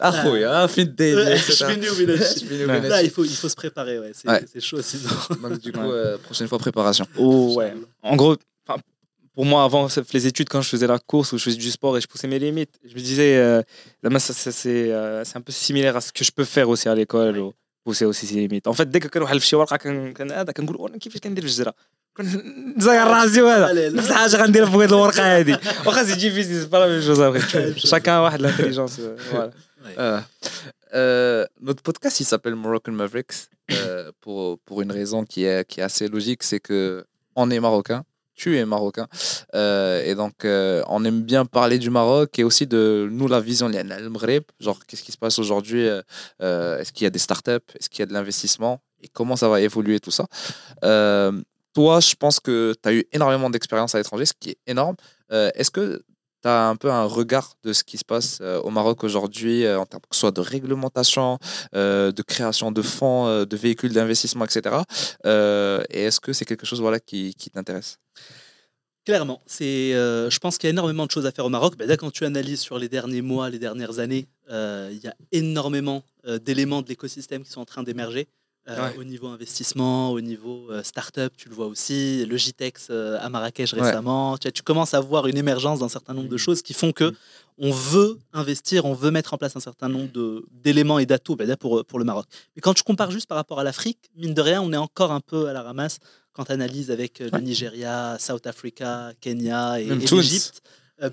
Ah, oui, ah, fin de Je Là, il faut, il faut se préparer, ouais. C'est chaud sinon. Donc, du coup, prochaine fois, préparation. Oh, ouais en gros, pour moi, avant les études, quand je faisais la course ou je faisais du sport et je poussais mes limites, je me disais, euh, euh, c'est un peu similaire à ce que je peux faire aussi à l'école. ou pousser aussi ses limites. En fait, dès que كنوحل في شي ورقه كان هذا كنقول وانا كيفاش كندير في الجزره نزير راسي وهذا نفس حاجه غندير في هذه الورقه هذه واخا سي ديفيسيل با لا ميم شوز ابري شاكان واحد لانتيليجونس فوالا Euh, notre podcast, il s'appelle Moroccan Mavericks euh, pour, pour une raison qui est, qui est assez logique, c'est que on est marocain, tu es marocain. Euh, et donc, euh, on aime bien parler du Maroc et aussi de nous, la vision, genre qu'est-ce qui se passe aujourd'hui euh, Est-ce qu'il y a des startups Est-ce qu'il y a de l'investissement Et comment ça va évoluer tout ça Toi, je pense que tu as eu énormément d'expérience à l'étranger, ce qui est énorme. Est-ce que tu as un peu un regard de ce qui se passe au Maroc aujourd'hui, en termes que soit de réglementation, de création de fonds, de véhicules d'investissement, etc. et est-ce que c'est quelque chose voilà, qui, t'intéresse? Clairement, c'est, je pense qu'il y a énormément de choses à faire au Maroc. Ben, quand tu analyses sur les derniers mois, les dernières années, il y a énormément d'éléments de l'écosystème qui sont en train d'émerger. Euh, au niveau investissement, au niveau euh, start-up, tu le vois aussi. JTEX euh, à Marrakech récemment. Tu, tu, commences à voir une émergence d'un certain nombre de mmh. choses qui font que mmh. on veut investir, on veut mettre en place un certain nombre d'éléments et d'atouts ben, pour, pour le Maroc. Mais quand tu compares juste par rapport à l'Afrique, mine de rien, on est encore un peu à la ramasse quand tu analyses avec le Nigeria, South Africa, Kenya et, et l'Égypte. Euh,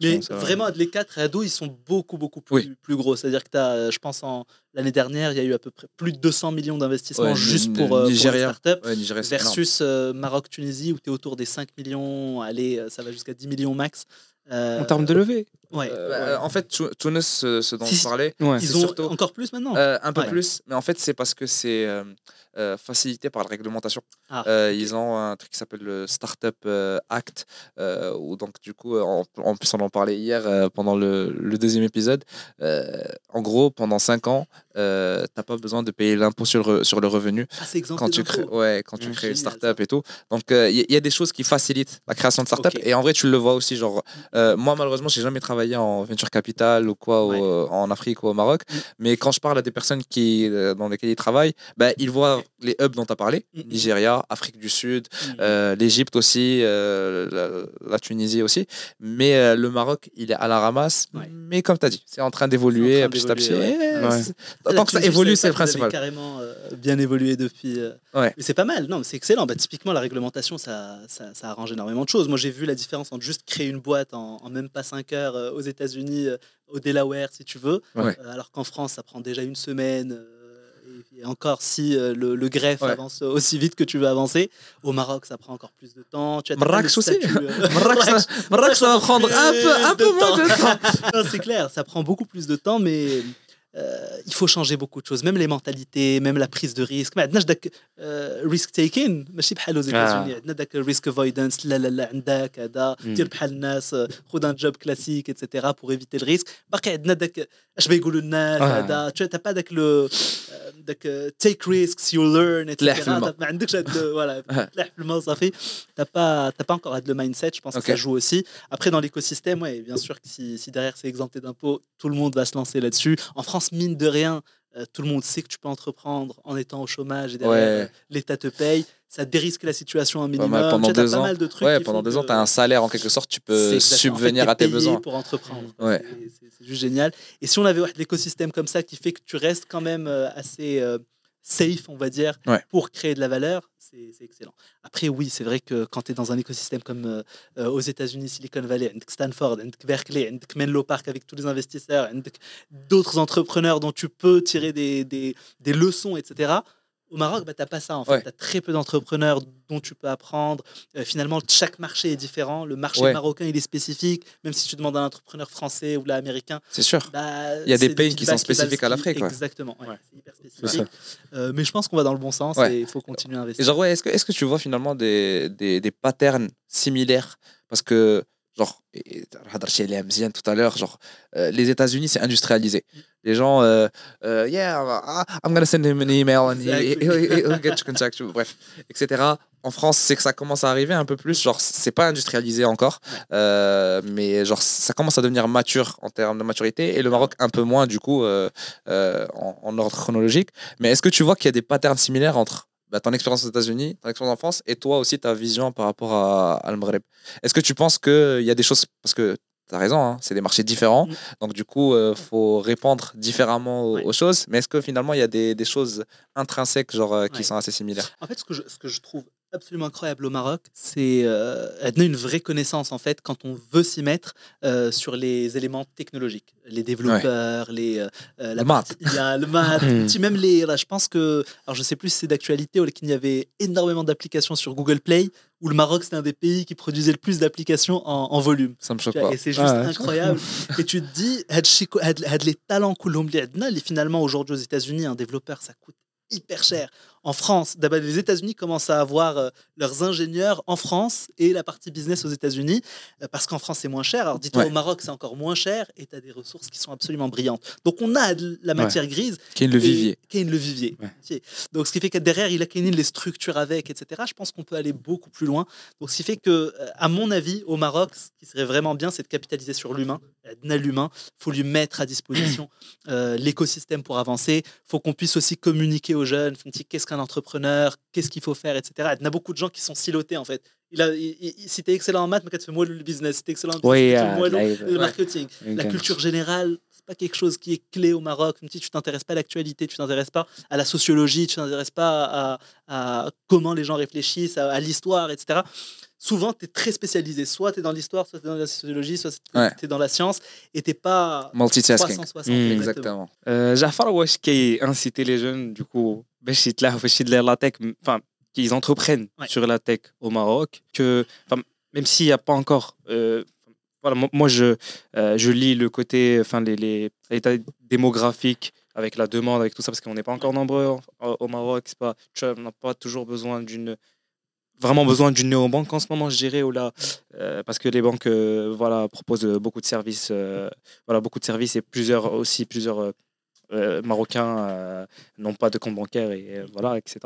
mais vraiment, les quatre ados, ils sont beaucoup, beaucoup plus, plus gros. C'est-à-dire que tu as, euh, je pense, l'année dernière, il y a eu à peu près plus de 200 millions d'investissements juste pour, euh, Nigeria. pour les startups. versus Maroc-Tunisie, où tu es autour des 5 millions. Allez, ça va jusqu'à 10 millions max. en termes de levée ouais, En fait, Tunis, ce dont je parlais, ils ont surtout, encore plus maintenant Un peu plus, mais en fait, c'est parce que c'est euh, facilité par la réglementation. Ah, euh, ils ont un truc qui s'appelle le Startup euh, Act, où donc du coup, en, plus on en parlait hier pendant le, deuxième épisode. en gros, pendant 5 ans, tu n'as pas besoin de payer l'impôt sur, le, sur le revenu ah, quand, tu crées, ouais, quand tu crées une startup et tout. Donc il y, a des choses qui facilitent la création de startup. Et en vrai, tu le vois aussi. Genre, moi, malheureusement, j'ai jamais travaillé en venture capital ou quoi en Afrique ou au Maroc. Mm. Mais quand je parle à des personnes qui, dans lesquelles ils travaillent, bah, ils voient les hubs dont tu as parlé, mm, mm. Nigeria, Afrique du Sud, euh, l'Égypte aussi, euh, la, Tunisie aussi. Mais euh, le Maroc, il est à la ramasse. Mais comme tu as dit, c'est en train d'évoluer petit à petit. Tant que ça évolue, c'est le principal. carrément bien évolué depuis. Mais c'est pas mal, non, c'est excellent. Bah, typiquement, la réglementation, ça, ça, arrange énormément de choses. Moi, j'ai vu la différence entre juste créer une boîte en, en même pas 5 heures aux États-Unis, au Delaware, si tu veux, alors qu'en France, ça prend déjà une semaine et encore, si euh, le, greffe avance aussi vite que tu veux avancer, au Maroc, ça prend encore plus de temps. Tu as Marrakech aussi euh, Marrakech, ça, va prendre un peu, un peu moins de temps. c'est clair, ça prend beaucoup plus de temps, mais euh, il faut changer beaucoup de choses, même les mentalités, même la prise de risque. Mais euh, risk taking, ماشي بحال aux États-Unis, عندنا داك risk avoidance, لا لا لا عندك هذا دير بحال الناس خذ un job classique etc pour éviter le risque. باقي عندنا داك اش بيقولوا الناس هذا tu n'as pas داك le داك take risks you learn etc. ما عندكش هاد voilà تلاح في الماء صافي. T'as pas t'as pas encore le mindset, je pense que ça joue aussi. Après dans l'écosystème, ouais, bien sûr que si, si derrière c'est exempté d'impôts, tout le monde va se lancer là-dessus. En France mine de rien, euh, tout le monde sait que tu peux entreprendre en étant au chômage et derrière, euh, l'État te paye. Ça dérisque la situation un minimum. pendant deux ans, mal de trucs ouais, pendant deux ans, tu as un salaire en quelque sorte, tu peux subvenir à tes besoins. pour entreprendre. Ouais. C'est juste génial. Et si on avait l'écosystème comme ça qui fait que tu restes quand même euh, assez safe, on va dire, pour créer de la valeur, c'est excellent. Après, oui, c'est vrai que quand tu es dans un écosystème comme euh, euh, aux États-Unis, Silicon Valley, Stanford, Berkeley, Menlo Park avec tous les investisseurs, d'autres entrepreneurs dont tu peux tirer des, des, des leçons, etc. Au Maroc, bah, tu n'as pas ça. En fait. Tu as très peu d'entrepreneurs dont tu peux apprendre. Euh, finalement, chaque marché est différent. Le marché marocain, il est spécifique. Même si tu demandes à un entrepreneur français ou américain. C'est sûr. Bah, il y a des pays qui sont spécifiques à l'Afrique. Exactement. c'est hyper spécifique. Euh, mais je pense qu'on va dans le bon sens et il faut continuer à investir. genre, est-ce que, est que tu vois finalement des, des, des patterns similaires? Parce que genre tout à l'heure genre euh, les États-Unis c'est industrialisé les gens euh, euh, yeah I'm gonna send him an email and he'll get contact bref etc en France c'est que ça commence à arriver un peu plus genre c'est pas industrialisé encore mais genre ça commence à devenir mature en termes de maturité et le Maroc un peu moins du coup en, en, ordre chronologique. Mais est-ce que tu vois qu'il y a des patterns similaires entre bah, ton expérience aux États-Unis, ton expérience en France, et toi aussi ta vision par rapport à, à Maghreb? Est-ce que tu penses qu'il y a des choses, parce que tu as raison, hein, c'est des marchés différents, mm. donc du coup, il euh, faut répondre différemment aux, choses, mais est-ce que finalement il y a des, des choses intrinsèques genre, euh, qui sont assez similaires? En fait, ce que je, ce que je trouve absolument incroyable au Maroc, c'est euh, une vraie connaissance en fait quand on veut s'y mettre euh, sur les éléments technologiques, les développeurs, les euh, la le maths, le maths, hmm. même les. Là, je pense que, alors je sais plus si c'est d'actualité ou qu'il y avait énormément d'applications sur Google Play où le Maroc c'était un des pays qui produisait le plus d'applications en, volume. Ça me choque pas. Et c'est juste incroyable. et tu te dis, les talents les finalement aujourd'hui aux États-Unis, un développeur ça coûte hyper cher en France. D'abord, les États-Unis commencent à avoir euh, leurs ingénieurs en France et la partie business aux États-Unis, euh, parce qu'en France, c'est moins cher. Alors, dis-toi, au Maroc, c'est encore moins cher et tu as des ressources qui sont absolument brillantes. Donc, on a la matière grise. Qui est le vivier. Est le vivier. Donc, ce qui fait que derrière, il a les structures avec, etc. Je pense qu'on peut aller beaucoup plus loin. Donc, ce qui fait que, euh, à mon avis, au Maroc, ce qui serait vraiment bien, c'est de capitaliser sur l'humain. L'humain, il faut lui mettre à disposition l'écosystème pour avancer. Il faut qu'on puisse aussi communiquer aux jeunes. Qu'est-ce qu'un entrepreneur, qu'est-ce qu'il faut faire, etc. Il y a beaucoup de gens qui sont silotés en fait. Il a, si tu es excellent en maths, mais tu fais moi le business, si tu es excellent en business, le, marketing. La culture générale, c'est pas quelque chose qui est clé au Maroc. Tu t'intéresses pas à l'actualité, tu t'intéresses pas à la sociologie, tu t'intéresses pas à, comment les gens réfléchissent, à, l'histoire, etc souvent, tu es très spécialisé. Soit tu es dans l'histoire, soit tu es dans la sociologie, soit tu es dans la science, et tu n'es pas Multitasking. 360. Mmh, exactement. Euh, Jafar, qui a incité les jeunes, du coup, la tech, enfin, qu'ils entreprennent sur la tech au Maroc, que même s'il n'y a pas encore. Euh, voilà, moi, je, euh, je lis le côté, enfin, les, l'état démographique avec la demande, avec tout ça, parce qu'on n'est pas encore nombreux au, Maroc. Pas, on n'a pas toujours besoin d'une vraiment besoin d'une néobanque en ce moment, je dirais, ou là, euh, parce que les banques voilà, proposent beaucoup de services, voilà, beaucoup de services et plusieurs aussi plusieurs euh, marocains euh, n'ont pas de compte bancaire et euh, voilà, etc.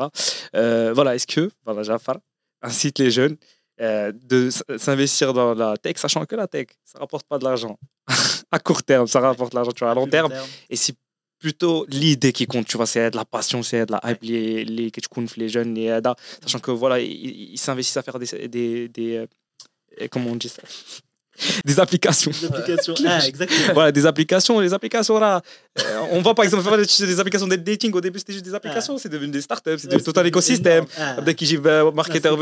voilà, est-ce que voilà, Jafar incite les jeunes de s'investir dans la tech, sachant que la tech, ça rapporte pas de l'argent. À court terme, ça rapporte de l'argent à long terme. Et si plutôt l'idée qui compte, tu vois, c'est de la passion, c'est de la hype, les, les, les jeunes, les, sachant que voilà, ils s'investissent à faire des, des, des comment on dit ça? des applications. Des applications. Ah, exactement. voilà, des applications. Les applications, là, euh, on va par exemple des, applications de dating. Au début, c'était juste des applications. C'est devenu des startups. C'est devenu tout un écosystème. Dès qu'il y a marketeur,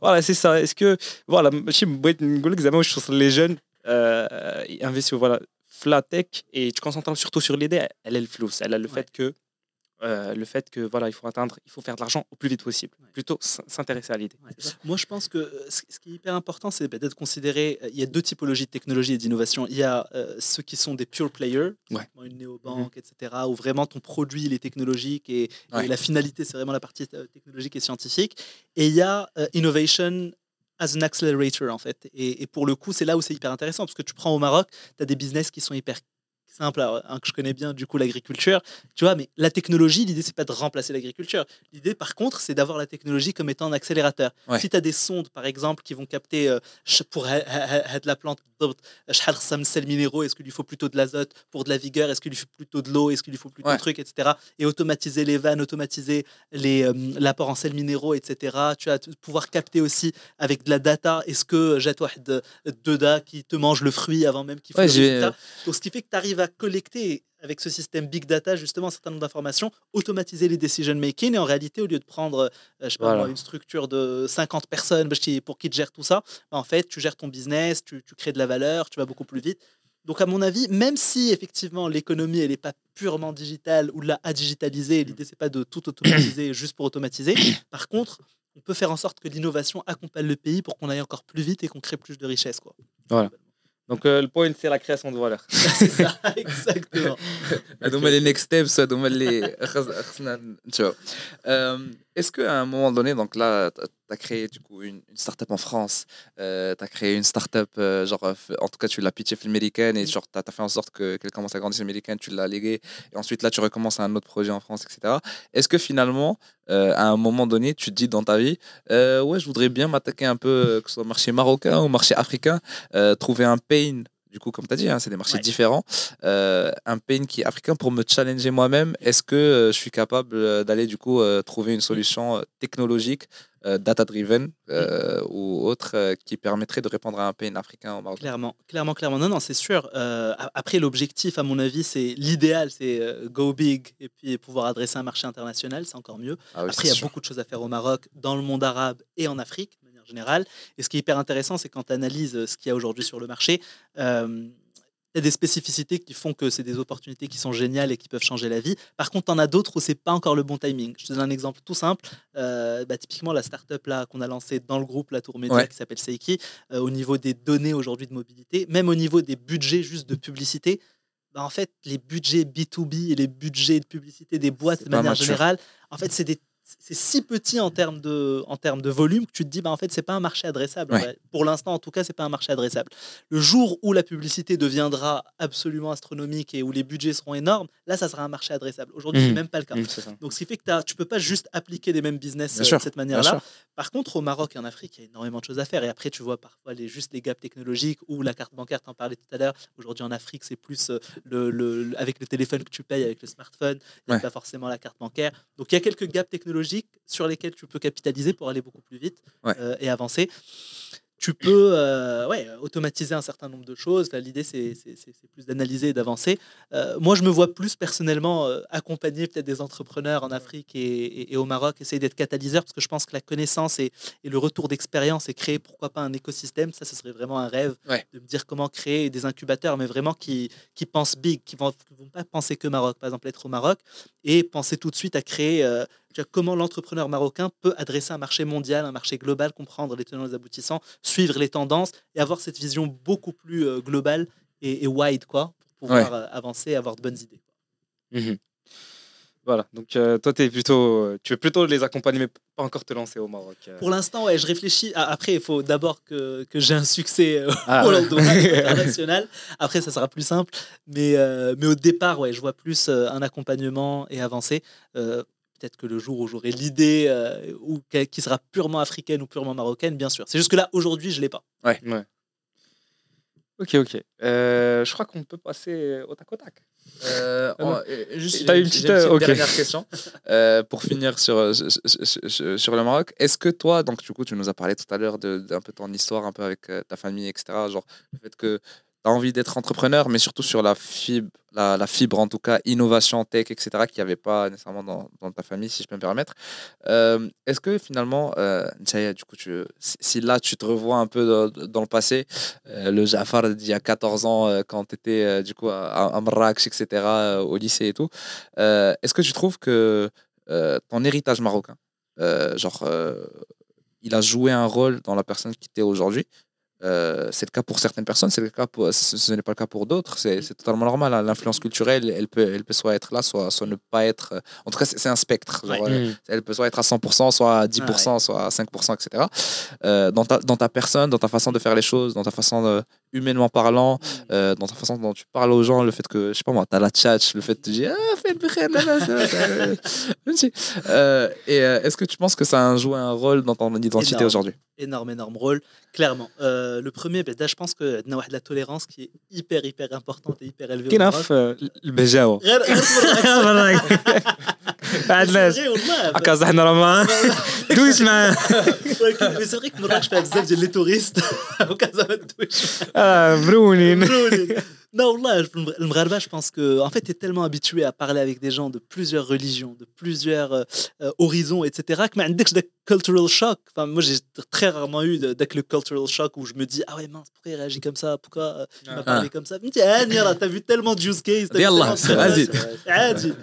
voilà, c'est ça. Est-ce que, voilà, je trouve les jeunes euh, investissent, voilà, flat tech et tu concentres surtout sur l'idée. Elle est le flou. Elle a le fait que euh, le fait que voilà, il faut atteindre, il faut faire de l'argent au plus vite possible, plutôt s'intéresser à l'idée. Moi, je pense que euh, ce qui est hyper important, c'est peut-être considérer. Euh, il y a deux typologies de technologie et d'innovation. Il y a ceux qui sont des pure players, une néobanque, mmh etc., où vraiment ton produit il est technologique et, la finalité c'est vraiment la partie technologique et scientifique. Et il y a innovation as an accelerator en fait. Et, et pour le coup, c'est là où c'est hyper intéressant parce que tu prends au Maroc, tu as des business qui sont hyper simple, hein, que je connais bien, du coup, l'agriculture. Tu vois, mais la technologie, l'idée, c'est pas de remplacer l'agriculture. L'idée, par contre, c'est d'avoir la technologie comme étant un accélérateur. Si tu as des sondes, par exemple, qui vont capter euh, pour la plante, minéraux, est-ce qu'il lui faut plutôt de l'azote pour de la vigueur, est-ce qu'il lui faut plutôt de l'eau, est-ce qu'il lui faut plutôt de trucs, etc. Et automatiser les vannes, automatiser euh, l'apport en sels minéraux, etc. Tu vas pouvoir capter aussi avec de la data, est-ce que j'ai de Deda qui te mange le fruit avant même qu'il fasse le Donc, ce qui fait que tu arrives à collecter avec ce système big data justement un certain nombre d'informations, automatiser les decision making et en réalité au lieu de prendre euh, je sais pas, une structure de 50 personnes pour qui te gère tout ça, bah, en fait tu gères ton business, tu, crées de la valeur, tu vas beaucoup plus vite. Donc à mon avis, même si effectivement l'économie elle n'est pas purement digitale ou là à digitaliser, l'idée c'est pas de tout automatiser juste pour automatiser. Par contre, on peut faire en sorte que l'innovation accompagne le pays pour qu'on aille encore plus vite et qu'on crée plus de richesses quoi. Voilà. Donc euh, le point, c'est la création de valeur. c'est ça, exactement. les next steps, les... euh, Est-ce qu'à un moment donné, donc là, tu as créé du coup une, une startup en France, euh, tu as créé une startup, euh, genre, en tout cas, tu l'as pitché américaine et genre, tu as, fait en sorte qu'elle commence à grandir américaine, tu l'as légué, et ensuite là, tu recommences un autre projet en France, etc. Est-ce que finalement, à un moment donné, tu te dis dans ta vie, ouais, je voudrais bien m'attaquer un peu, que ce soit au marché marocain ou au marché africain, trouver un pain du coup, comme tu as dit, hein, c'est des marchés différents. Euh, un pain qui est africain pour me challenger moi-même. Est-ce que euh, je suis capable euh, d'aller du coup trouver une solution technologique, data-driven ou autre qui permettrait de répondre à un pain africain au Maroc Clairement, clairement, clairement. Non, non, c'est sûr. après, l'objectif, à mon avis, c'est l'idéal, c'est go big et puis pouvoir adresser un marché international, c'est encore mieux. Ah après, il y a beaucoup de choses à faire au Maroc, dans le monde arabe et en Afrique général. Et ce qui est hyper intéressant, c'est quand tu analyses euh, ce qu'il y a aujourd'hui sur le marché, euh, il y a des spécificités qui font que c'est des opportunités qui sont géniales et qui peuvent changer la vie. Par contre, on a d'autres où c'est pas encore le bon timing. Je te donne un exemple tout simple. Euh, bah, typiquement, la startup là qu'on a lancée dans le groupe La Tour Média qui s'appelle Seiki, au niveau des données aujourd'hui de mobilité, même au niveau des budgets juste de publicité, bah, en fait, les budgets B2B et les budgets de publicité des boîtes de manière générale, en fait, c'est des c'est si petit en termes de, en termes de volume que tu te dis, bah, en fait, c'est pas un marché adressable. Pour l'instant, en tout cas, c'est pas un marché adressable. Le jour où la publicité deviendra absolument astronomique et où les budgets seront énormes, là, ça sera un marché adressable. Aujourd'hui, ce n'est mmh. même pas le cas. Mmh, Donc, ce qui fait que tu peux pas juste appliquer les mêmes business euh, de cette manière-là. Par contre, au Maroc et en Afrique, il y a énormément de choses à faire. Et après, tu vois parfois les, juste les gaps technologiques ou la carte bancaire, tu en parlais tout à l'heure. Aujourd'hui, en Afrique, c'est plus euh, le, avec le téléphone que tu payes, avec le smartphone, et pas forcément la carte bancaire. Donc, il y a quelques gaps technologiques sur lesquels tu peux capitaliser pour aller beaucoup plus vite euh, et avancer tu peux euh, ouais, automatiser un certain nombre de choses. L'idée, c'est plus d'analyser et d'avancer. Euh, moi, je me vois plus personnellement accompagner peut-être des entrepreneurs en Afrique et, au Maroc, essayer d'être catalyseur, parce que je pense que la connaissance et, le retour d'expérience et créer, pourquoi pas, un écosystème, ça, ce serait vraiment un rêve de me dire comment créer des incubateurs, mais vraiment qui, qui pensent big, qui ne vont, vont, pas penser que Maroc, par exemple, être au Maroc, et penser tout de suite à créer comment l'entrepreneur marocain peut adresser un marché mondial, un marché global, comprendre les tenants et les aboutissants, suivre les tendances et avoir cette vision beaucoup plus euh, globale et, wide quoi, pour pouvoir euh, avancer et avoir de bonnes idées. Mmh voilà, donc euh, toi, es plutôt, tu veux plutôt les accompagner, mais pas encore te lancer au Maroc. Pour l'instant, ouais, je réfléchis. Après, il faut d'abord que, que j'ai un succès ah, au international. Après, ça sera plus simple. Mais, mais au départ, ouais, je vois plus un accompagnement et avancer. Peut-être que le jour où j'aurai l'idée euh, ou qui sera purement africaine ou purement marocaine, bien sûr. C'est juste que là, aujourd'hui, je ne l'ai pas. Ouais. ouais. Ok, ok. Euh, je crois qu'on peut passer au tac au tac. Euh, ah juste une petite, dernière question pour finir sur, sur, sur, le Maroc. Est-ce que toi, donc du coup, tu nous as parlé tout à l'heure d'un peu ton histoire, un peu avec ta famille, etc. Genre le fait que envie d'être entrepreneur, mais surtout sur la fibre, la, fibre en tout cas, innovation, tech, etc., qu'il n'y avait pas nécessairement dans, ta famille, si je peux me permettre. Euh, est-ce que finalement, euh, du coup, tu, si là tu te revois un peu dans, le passé, euh, le Jafar d'il y a 14 ans, euh, quand tu étais du coup à, à Marrakech, etc., au lycée et tout, est-ce que tu trouves que ton héritage marocain, genre, il a joué un rôle dans la personne qui tu es aujourd'hui? Euh, c'est le cas pour certaines personnes, c'est le cas pour, ce, n'est pas le cas pour d'autres. C'est, totalement normal. Hein. L'influence culturelle, elle peut, elle peut soit être là, soit, soit ne pas être. Euh, en tout cas, c'est, un spectre. Euh, mm. Elle peut soit être à 100%, soit à 10%, soit à 5%, etc. dans, ta, dans ta personne, dans ta façon de faire les choses, dans ta façon de, humainement parlant, mm. dans ta façon dont tu parles aux gens, le fait que, je sais pas moi, tu as la tchatch, le fait de te dire Ah, fais le Et est-ce que tu penses que ça a joué un rôle dans ton identité aujourd'hui Énorme, énorme rôle, clairement. Euh, le premier, ben, là, je pense que y a de la tolérance qui est hyper, hyper importante et hyper élevée. كيف البجاوة علاش هكا صحنا راه ما دويش معاه سي فري مراكش فيها بزاف ديال لي توريست هكا زعما دويش اه مرونين Non, là, le Mgharba, je pense que, en fait, tu es tellement habitué à parler avec des gens de plusieurs religions, de plusieurs euh, euh, horizons, etc., que dès que j'ai cultural shock, enfin, moi, j'ai très rarement eu dès que le cultural shock où je me dis, ah ouais, mince, pourquoi il réagit comme ça Pourquoi euh, il m'a parlé comme ça Je me dis, ah, Nira, t'as vu tellement de use case. vas-y.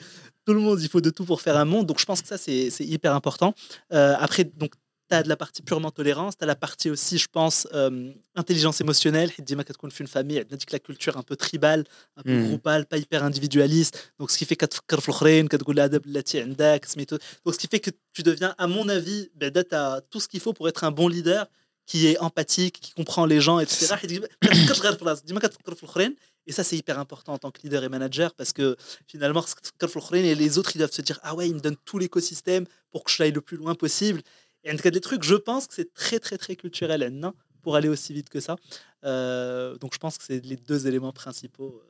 tout le monde, il faut de tout pour faire un monde. Donc, je pense que ça, c'est hyper important. après, donc, tu as de la partie purement tolérance, tu as la partie aussi, je pense, euh, intelligence émotionnelle. Dima quand une famille, elle dit que la culture un peu tribale, un peu mmh. groupale, pas hyper individualiste. Donc, ce qui fait que donc, ce qui fait que tu deviens, à mon avis, ben, tu as tout ce qu'il faut pour être un bon leader qui est empathique, qui comprend les gens, etc. Et ça, c'est hyper important en tant que leader et manager parce que finalement, les autres, ils doivent se dire Ah ouais, il me donne tout l'écosystème pour que je aille le plus loin possible. Et en tout cas, des trucs, je pense que c'est très, très, très culturel non? Pour aller aussi vite que ça. Euh, donc, je pense que c'est les deux éléments principaux.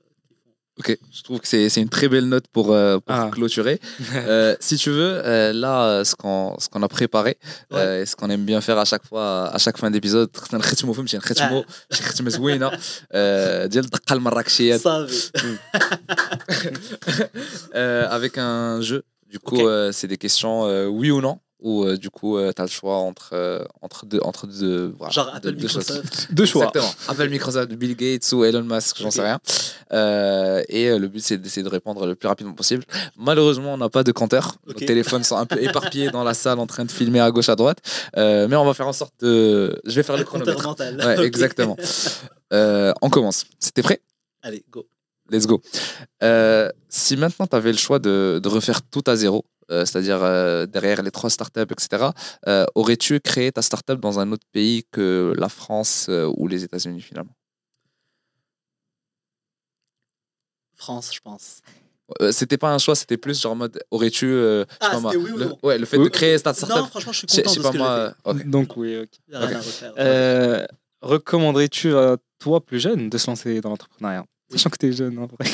Ok, je trouve que c'est une très belle note pour, euh, pour ah. clôturer. euh, si tu veux, euh, là, ce qu'on a préparé, ouais. euh, ce qu'on aime bien faire à chaque fois, à chaque fin d'épisode, avec un jeu. Du coup, okay. c'est des questions oui ou non où euh, du coup euh, tu as le choix entre, euh, entre deux, entre deux, voilà, Genre Apple, Microsoft. Deux choix. Exactement. Apple, Microsoft, Bill Gates ou Elon Musk, j'en sais rien. et le but c'est d'essayer de répondre le plus rapidement possible. Malheureusement, on n'a pas de compteur. Nos téléphones sont un peu éparpillés dans la salle en train de filmer à gauche, à droite. mais on va faire en sorte de. Je vais faire le chronomètre. mental. Ouais, exactement. on commence. C'était prêt? Allez, go. Let's go. si maintenant tu avais le choix de, de refaire tout à zéro, euh, c'est-à-dire euh, derrière les trois startups, etc., euh, aurais-tu créé ta startup dans un autre pays que la France ou les États-Unis finalement? France, je pense. c'était pas un choix, c'était plus genre en mode aurais-tu ah, oui le, ouais, le fait de créer ta startup. Non, franchement, je suis content de pas moi. Donc oui, ok. Recommanderais-tu à toi plus jeune de se lancer dans l'entrepreneuriat? Sachant que t'es jeune en vrai.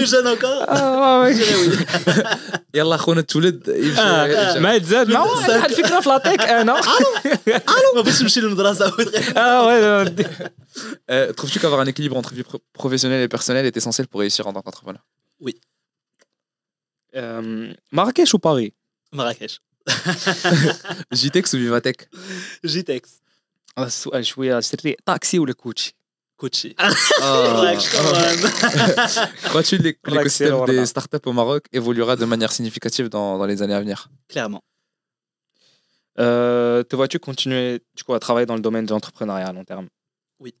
plus jeune encore اه وي يلا خونا تولد ما تزاد ما واحد الفكره في لاطيك انا الو ما باش نمشي للمدرسه اه وي Trouves-tu qu'avoir un équilibre entre vie professionnelle et personnelle est essentiel pour réussir en tant qu'entrepreneur Oui. Marrakech ou Paris Marrakech. JTEX ou Vivatech JTEX. السؤال شويه صرت لي طاكسي ولا كوتشي coaché. Oh. Crois-tu que l'écosystème des startups au Maroc évoluera de manière significative dans, dans les années à venir? Clairement. Euh, te vois-tu continuer du coup, à travailler dans le domaine de l'entrepreneuriat à long terme? Oui.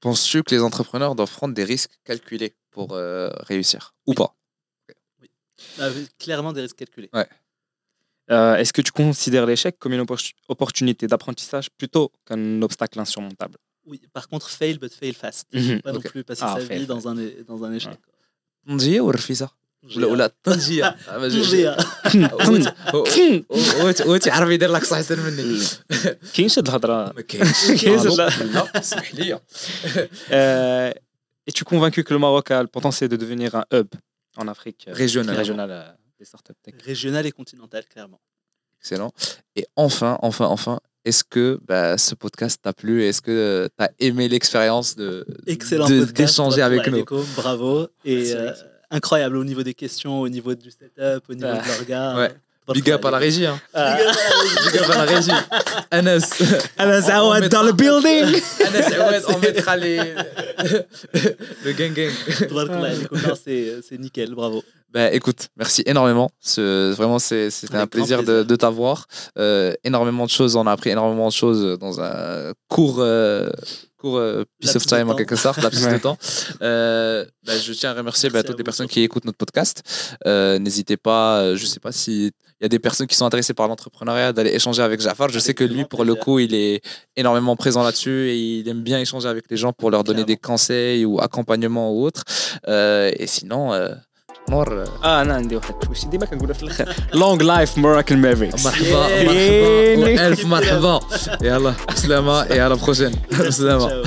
Penses-tu que les entrepreneurs doivent prendre des risques calculés pour euh, réussir? Ou pas? Oui. Bah, clairement des risques calculés. Ouais. Euh, Est-ce que tu considères l'échec comme une opportunité d'apprentissage plutôt qu'un obstacle insurmontable? oui, par contre, fail, but fail fast. Mm -hmm. Pas okay. non plus passer ah, sa fail, vie dans un, dans un échec. نجية ولا رفيسة؟ ولا ولا طنجيه طنجيه وانت يدير لك صح احسن مني كاينش هاد الهضره ما كاينش لا اسمح لي Et tu es convaincu que le Maroc a le potentiel de devenir un hub en Afrique régional, régional des startups tech Régional et continental, clairement. Excellent. Et enfin, enfin, enfin, est-ce que bah, ce podcast t'a plu? Est-ce que tu as aimé l'expérience de d'échanger avec nous? Bravo. Et incroyable au niveau des questions, au niveau du setup, au niveau de l'orga. Ouais. Big up à la régie. Hein. Big up à la régie. Anas. Anas Aouad dans le building. Anas Aouad, on mettra les... le gang gang. C'est nickel, bravo. Bah, écoute, merci énormément. Vraiment, c'était un plaisir, de, de t'avoir. Euh, énormément de choses, on a appris énormément de choses dans un court, euh, court euh, piece of time en quelque sorte, la de temps. Euh, bah, je tiens à remercier bah, toutes les personnes qui écoutent notre podcast. Euh, n'hésitez pas, je sais pas si y a des personnes qui sont intéressées par l'entrepreneuriat d'aller échanger avec Jafar. Je sais que lui, pour le coup, il est énormément présent là-dessus et il aime bien échanger avec les gens pour leur donner des conseils ou accompagnement ou autre. et sinon. مور اه انا عندي واحد واش ديما كنقولها في الاخر لونج لايف موراكل مافريكس مرحبا مرحبا والف مرحبا يلا بسلامه يا لا بروجين بسلامه